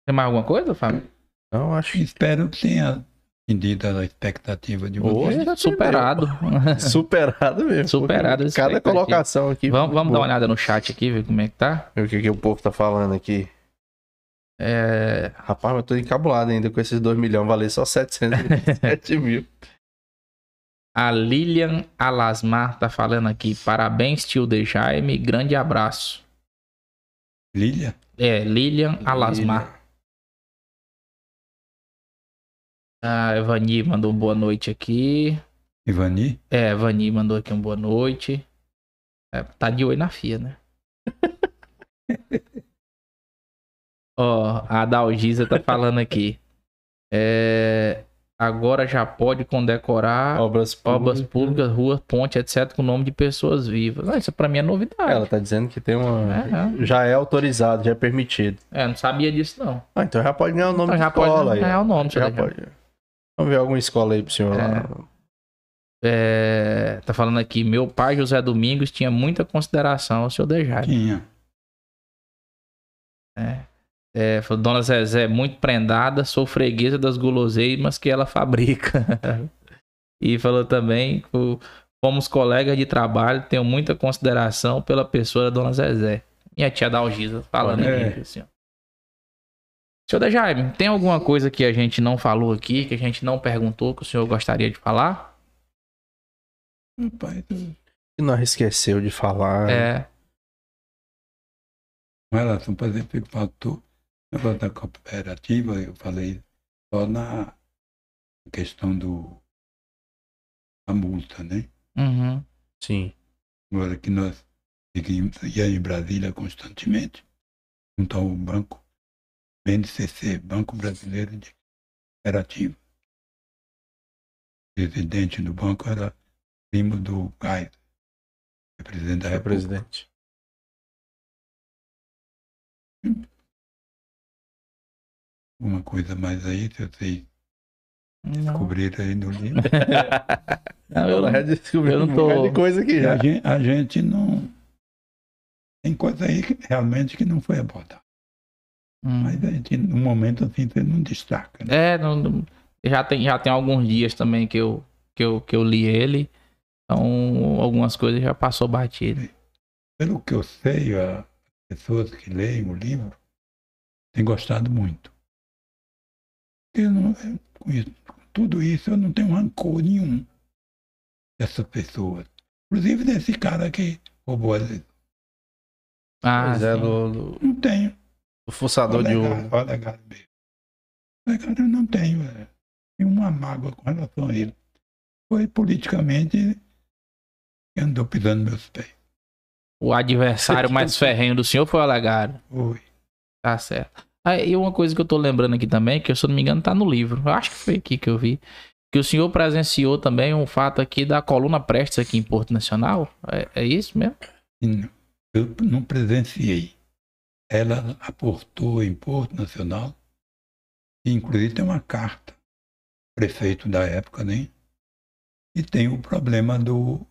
Tem mais alguma coisa, Fábio? Então, acho que Espero que tenha atendida a expectativa de vocês. já Superado. [laughs] Superado mesmo. Superado Cada colocação aqui. vamos vamos dar uma olhada no chat aqui, ver como é que tá. Ver O que, que o povo tá falando aqui. É, Rapaz, eu tô encabulado ainda com esses 2 milhões. Valer só 707 [laughs] mil. a Lilian Alasmar tá falando aqui. Parabéns, tio de Jaime. Grande abraço. Lília? É, Lilian Alasmar. A Evani mandou um boa noite aqui. Ivani? É, a Evani mandou aqui um boa noite. É, tá de oi na fia, né? [laughs] Ó, a Dalgisa tá falando aqui. É, agora já pode condecorar Obras obras públicas. públicas, ruas, ponte, etc., com o nome de pessoas vivas. Ah, isso pra mim é novidade. Ela tá dizendo que tem uma. É, Já é autorizado, já é permitido. É, não sabia disso, não. Ah, então já pode ganhar o nome Então de já pode escola aí. ganhar o nome, Já senhor pode. Vamos ver alguma escola aí pro senhor É. lá. É, tá falando aqui, meu pai José Domingos tinha muita consideração ao senhor Dejaire. Tinha. É, falou, Dona Zezé, muito prendada, sou freguesa das guloseimas que ela fabrica. [laughs] e falou também, que fomos colegas de trabalho, tenho muita consideração pela pessoa da Dona Zezé. Minha tia Dalgisa falando É. aqui, assim, ó. Senhor Dejaime, tem alguma coisa que a gente não falou aqui, que a gente não perguntou, que o senhor gostaria de falar? Rapaz, Que nós esqueceu de falar. É, relação, por exemplo, que faltou o negócio da cooperativa, eu falei só na questão do a multa, né? uhum, Sim. Agora que nós seguimos ia em Brasília constantemente, junto ao banco BNCC, Banco Brasileiro de Cooperativa. O presidente do banco era primo do que é presidente da É República. presidente. Uma coisa mais aí, se vocês não. descobriram aí no livro. [laughs] Não, eu já eu não um tô- de coisa aqui já. a gente, a gente não. Tem coisa aí que realmente que não foi abordada. Hum. Mas a gente, no momento assim, você não destaca. Né? É, não- não- já, tem, já tem alguns dias também que eu, que eu, que eu li ele. Então, algumas coisas já passou batido. Pelo que eu sei, as pessoas que leem o livro têm gostado muito. Eu não, eu, com isso- com tudo isso, eu não tenho rancor nenhum dessas pessoas. Inclusive desse cara que roubou as Ah, Pois é, do, do, Não tenho. do fuçador de ouro. Olegário, Olegário mesmo. Olegário eu não tenho é, nenhuma mágoa com relação a ele. Foi politicamente que andou pisando meus pés. O adversário mais ferrenho do senhor foi o Olegário. Foi. Tá certo. E uma coisa que eu tô lembrando aqui também, que se eu não me engano tá no livro. Eu acho que foi aqui que eu vi. Que o senhor presenciou também um fato aqui da coluna Prestes aqui em Porto Nacional. É, é isso mesmo? Não- Eu não presenciei. Ela aportou em Porto Nacional, e inclusive tem uma carta, prefeito da época, né? E tem o problema do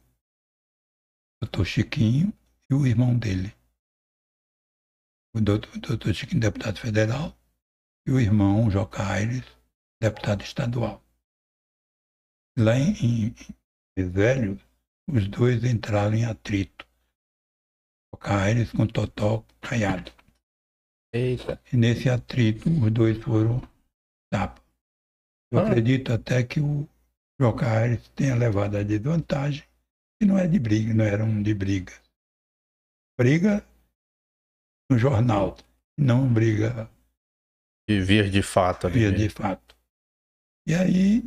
doutor Chiquinho e o irmão dele. O doutor, doutor Chiquinho, deputado federal, e o irmão Joca Aires, deputado estadual. Lá em, em Velho, os dois entraram em atrito. Joca Aires com Totó Caiado. Eita. E nesse atrito, os dois foram tapa. Eu Ah. acredito até que o Joca Aires tenha levado a desvantagem, e não é de briga, não eram de briga. Briga no jornal, não briga De vir de fato ali. via de fato. E aí,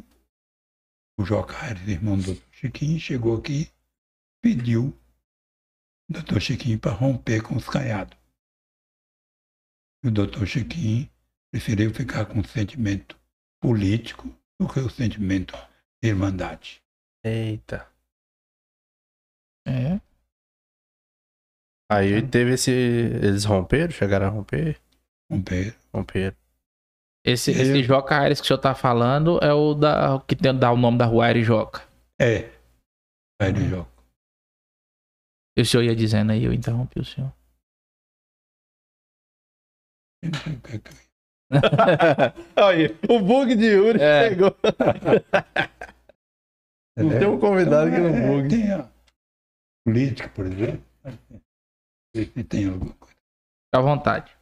o Joca Aires, irmão do Dr. Chiquinho, chegou aqui, pediu o doutor Chiquinho para romper com os caiados. E o doutor Chiquinho preferiu ficar com o sentimento político do que o sentimento de irmandade. Eita. É. Aí teve esse. Eles romperam? Chegaram a romper? Romper. Romperam. Esse, Eu- esse Joca Aires que o senhor tá falando é o da, que tem, dá o nome da rua Aires Joca. É. Aí Uhum. ele joga. E o senhor ia dizendo aí, eu interrompi o senhor. [laughs] Sei o bug de Yuri É. chegou. Não tem um convidado que não É, bug. Tem a política, por exemplo. Se tem alguma coisa. Fica à vontade.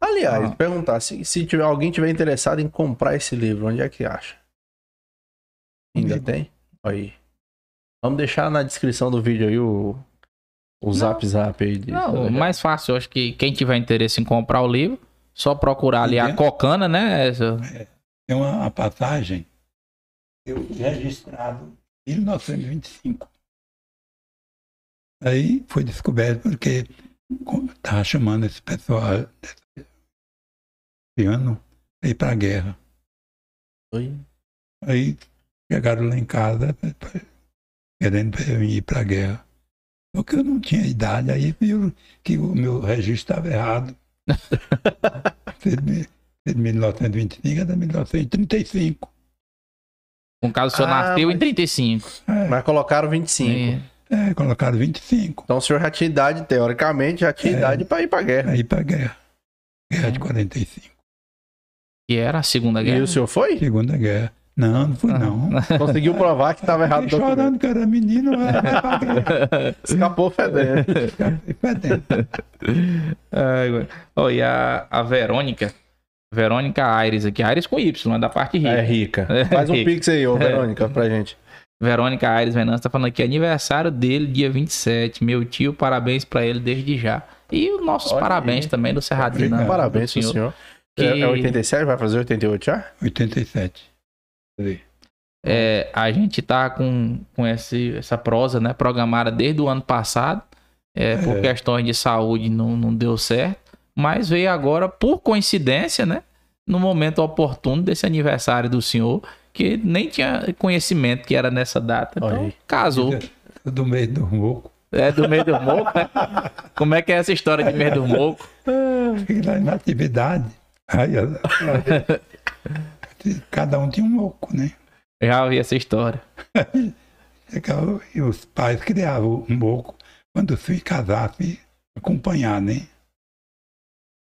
Aliás, Ah. perguntar, se, se tiver, alguém tiver interessado em comprar esse livro, onde é que acha? Ainda tem? Aí. Vamos deixar na descrição do vídeo aí o, o zap zap aí. De, Não, o mais fácil, eu acho que quem tiver interesse em comprar o livro, só procurar ali a Entendeu? Cocana, né? Essa- Tem uma, uma passagem eu registrado em 1925. Aí foi descoberto porque estava chamando esse pessoal esse ano para ir para a guerra. Oi. Aí chegaram lá em casa querendo ir para a guerra. Porque eu não tinha idade, aí viram que o meu registro estava errado. [laughs] De ser de 1925 é de 1935. No caso, o senhor Ah, nasceu em mas- 35. É, Mas colocaram 25. É. é, colocaram 25 Então o senhor já tinha idade, teoricamente, já tinha É. idade pra ir pra guerra. para ir para guerra. Guerra de 45. Que era a Segunda E Guerra. o senhor foi? Segunda guerra. Não, não fui não. [laughs] Conseguiu provar que tava errado o Fiquei chorando que era menino, pra guerra. [laughs] Escapou fedendo. Fiquei fedendo. Ai. Ó, e a, a Verônica, Verônica Aires aqui, Aires com Y, é da parte rica. É rica. [laughs] É Faz um rica. pix aí, ô Verônica, pra gente. Verônica Aires Venâncio tá falando aqui, aniversário dele, dia 27. Meu tio, parabéns pra ele desde já. E os nossos Olha parabéns aí. também do Cerradinho. Obrigado. Parabéns do pro senhor. Que- É, é 87, vai fazer 88 já? 87. É, a gente tá com, com esse, essa prosa, né, programada desde o ano passado. É, por É. questões de saúde não, não deu certo. Mas veio agora, por coincidência, né? No momento oportuno desse aniversário do senhor, que nem tinha conhecimento que era nessa data. Então, casou. Do meio do moco. É do meio do moco, né? Como é que é essa história de meio do moco? Fiquei lá na atividade. Aí, cada um tinha um moco, né? Já ouvi essa história. Chegava, E os pais criavam um moco quando os filhos casassem, acompanhar, né?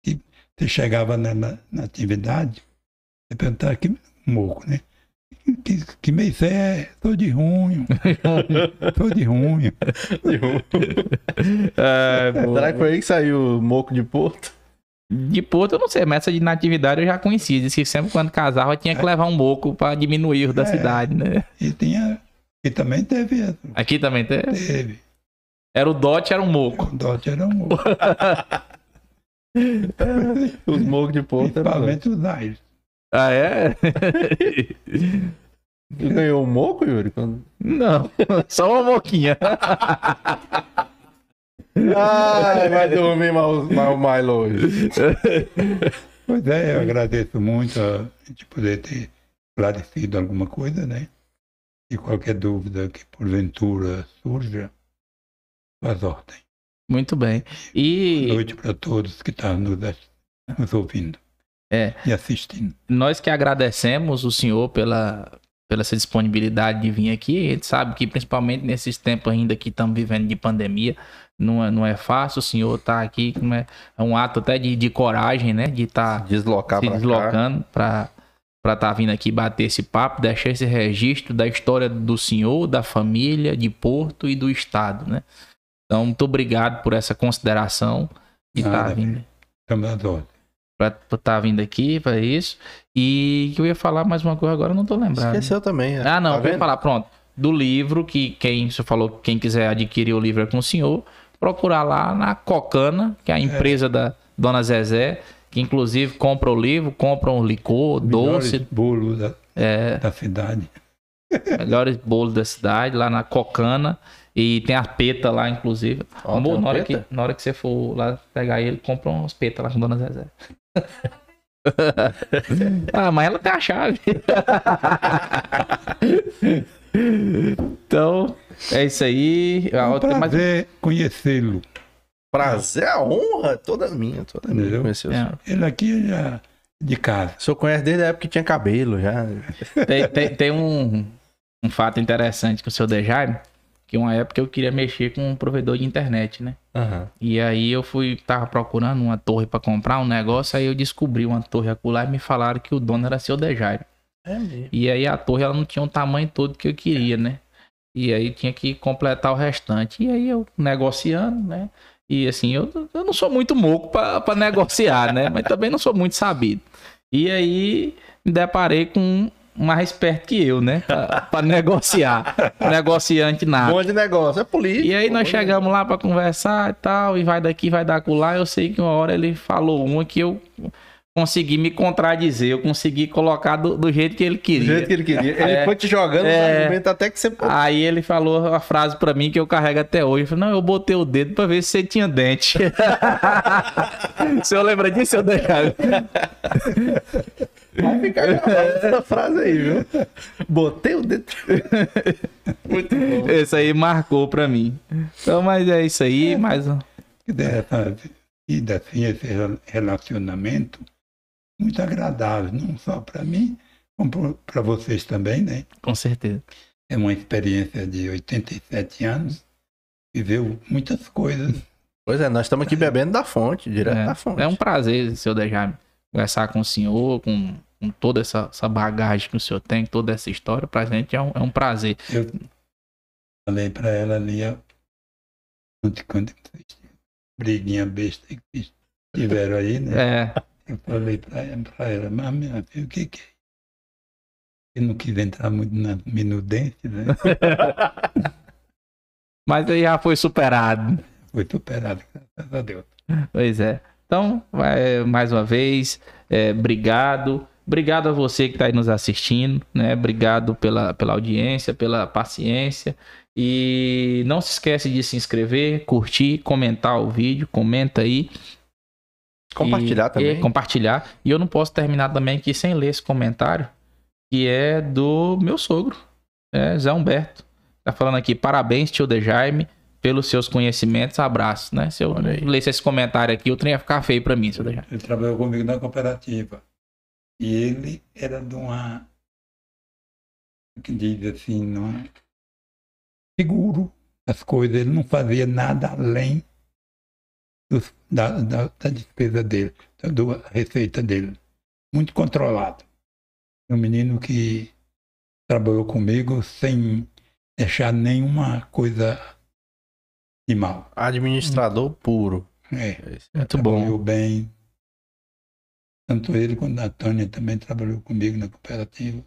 E você chegava na, na, na atividade, você perguntava que moco, né? Que, que mês é? Sou de junho. [laughs] Sou de junho. [laughs] Será que foi aí que saiu o moco de Porto? De Porto eu não sei, mas essa de natividade eu já conhecia. Disse que sempre quando casava tinha que levar um moco pra diminuir o da É. cidade, né? E tinha. E também teve. Aqui também tem. Teve. Era o dote, era um moco. O dote era um moco. [laughs] Os mocos de Porto. era Principalmente os aires. Ah, é? Ganhou um moco, Yuri? Não, [laughs] só uma moquinha. Ai, vai dormir mais, mais, mais longe. Pois é, eu agradeço muito a gente poder ter esclarecido alguma coisa, né? E qualquer dúvida que porventura surja, faz ordem. Muito bem. Boa E noite para todos que estão nos, nos ouvindo É. e assistindo. nós que agradecemos o senhor pela, pela essa disponibilidade de vir aqui. A gente sabe que principalmente nesses tempos ainda que estamos vivendo de pandemia, não é, não é fácil o senhor estar aqui, como é, é um ato até de, de coragem, né? De estar Deslocar se deslocando para para estar vindo aqui bater esse papo, deixar esse registro da história do senhor, da família, de Porto e do estado, né? Então, muito obrigado por essa consideração de estar Nada, vindo Estamos às. Para estar vindo aqui para isso. E que eu ia falar mais uma coisa agora, eu não tô lembrando. Esqueceu também. né? Ah, não, Tá eu ia vendo? falar, pronto. Do livro, que quem você falou, quem quiser adquirir o livro é com o senhor, procurar lá na Cocana, que é a empresa da Dona Zezé, que inclusive compra o livro, compra um licor, doce, Melhores bolos da, é, da cidade. [laughs] melhores bolos da cidade, lá na Cocana. E tem a peta lá, inclusive. Ó, Amor, na, hora peta? que, na hora que você for lá pegar ele, compra umas petas lá com Dona Zezé. [laughs] ah, mas ela tem a chave. [laughs] então, é isso aí. A É um outra, mas, prazer conhecê-lo. Prazer, a honra toda minha, toda minha. Conhecer É. Ele aqui já de casa. O senhor conhece desde a época que tinha cabelo já. tem, tem- tem um, um fato interessante com o seu Dejaime, que uma época eu queria mexer com um provedor de internet, né? Aham. E aí eu fui, tava procurando uma torre pra comprar um negócio, aí eu descobri uma torre acolá e me falaram que o dono era seu Dejairo. É mesmo. E aí a torre ela não tinha o tamanho todo que eu queria, né? E aí tinha que completar o restante. E aí eu negociando, né? E assim, eu, eu não sou muito moco pra negociar, né? Mas também não sou muito sabido. E aí me deparei com mais esperto que eu, né? Pra, pra negociar. Negociante nada. Bom de negócio, é político. E aí nós chegamos lá pra conversar e tal, e vai daqui, vai dar lá. Eu sei que uma hora ele falou uma que eu consegui me contradizer, eu consegui colocar do, do jeito que ele Do queria. jeito que ele queria. Ele É. foi te jogando os É. argumentos até que você. Aí ele falou a frase pra mim que eu carrego até hoje. Eu falei, não, eu botei o dedo pra ver se você tinha dente. [laughs] o senhor lembra disso, seu Dejairo? Vai ficar essa frase aí, viu? Botei o dedo. Muito bom. Esse aí marcou pra mim. Então, mas é isso aí, mais um. vida, assim, esse rela- relacionamento muito agradável, não só para mim, como para vocês também, né? Com certeza. É uma experiência de 87 anos, viveu muitas coisas. Pois é, nós estamos aqui bebendo da fonte, direto da fonte. É, é um prazer, seu Dejairo, conversar com o senhor, com, com toda essa, essa bagagem que o senhor tem, toda essa história. Pra gente é um, é um prazer. Eu falei para ela ali, quando, briguinha besta que vocês tiveram aí, né? É, Eu falei para ela, mas minha filha, o que que é? Eu não quis entrar muito na minudência, né? [laughs] mas aí já foi superado. Foi superado, graças a Deus. Pois é. Então, mais uma vez, é, obrigado. Obrigado a você que está aí nos assistindo, né? Obrigado pela, pela audiência, pela paciência. E não se esquece de se inscrever, curtir, comentar o vídeo, comenta aí. Compartilhar E- também. e compartilhar. E eu não posso terminar também aqui sem ler esse comentário, que é do meu sogro, é Zé Humberto. Tá falando aqui, parabéns, tio De Jaime, pelos seus conhecimentos, abraço, né? Se eu lesse esse comentário aqui, o trem ia ficar feio pra mim, seu De Jaime. Ele trabalhou comigo na cooperativa. E ele era de uma. que diz assim, não seguro as coisas. Ele não fazia nada além dos- da, da, da despesa dele, da do- receita dele. Muito controlado. Um menino que trabalhou comigo sem deixar nenhuma coisa de mal. Administrador puro. É. Muito bom. trabalhou bem. Tanto ele quanto a Tânia também trabalhou comigo na cooperativa.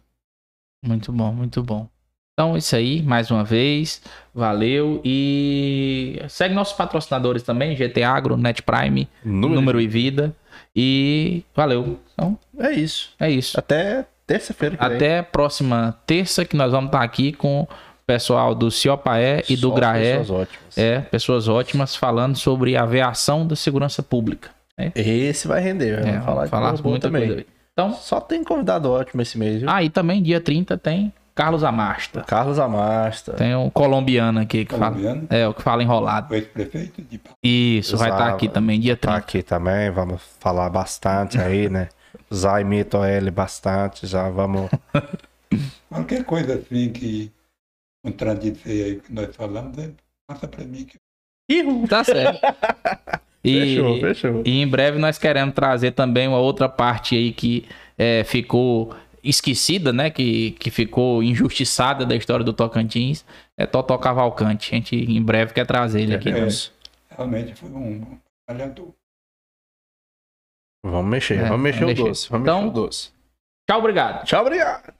Muito bom, muito bom. Então, isso aí, mais uma vez. Valeu. E segue nossos patrocinadores também, GT Agro, Net Prime, Número. Número e Vida. E valeu. Então, É isso. é isso. Até terça-feira. que vem. Até próxima terça que nós vamos estar aqui com o pessoal do Ciopaé e do Só Graé. pessoas ótimas. É, pessoas ótimas falando sobre a aviação da segurança pública. Esse vai render. É, Vamos falar, de falar muita também. coisa. Então, Só tem convidado ótimo esse mês, viu? ah, e também dia 30 tem Carlos Amasta. Carlos Amasta. Tem um colombiano aqui que fala. Colombiano, É, o que fala enrolado. o ex-prefeito de. Isso, vai estar Exato. aqui também, dia Tá 30. aqui também, vamos falar bastante aí, né? [laughs] Usar imito ele bastante, já vamos. [laughs] Qualquer coisa assim que contradizer aí que nós falamos, é, passa para mim. Que... Tá certo. [laughs] E, Fechou, fechou. e em breve nós queremos trazer também uma outra parte aí que é, ficou esquecida, né? Que, que ficou injustiçada da história do Tocantins, é Totó Cavalcante. A gente em breve quer trazer ele aqui. É, né? Realmente foi um. Vamos mexer, é, vamos mexer vamos o doce. Vamos então, mexer o então, doce. Tchau, obrigado. Tchau, obrigado.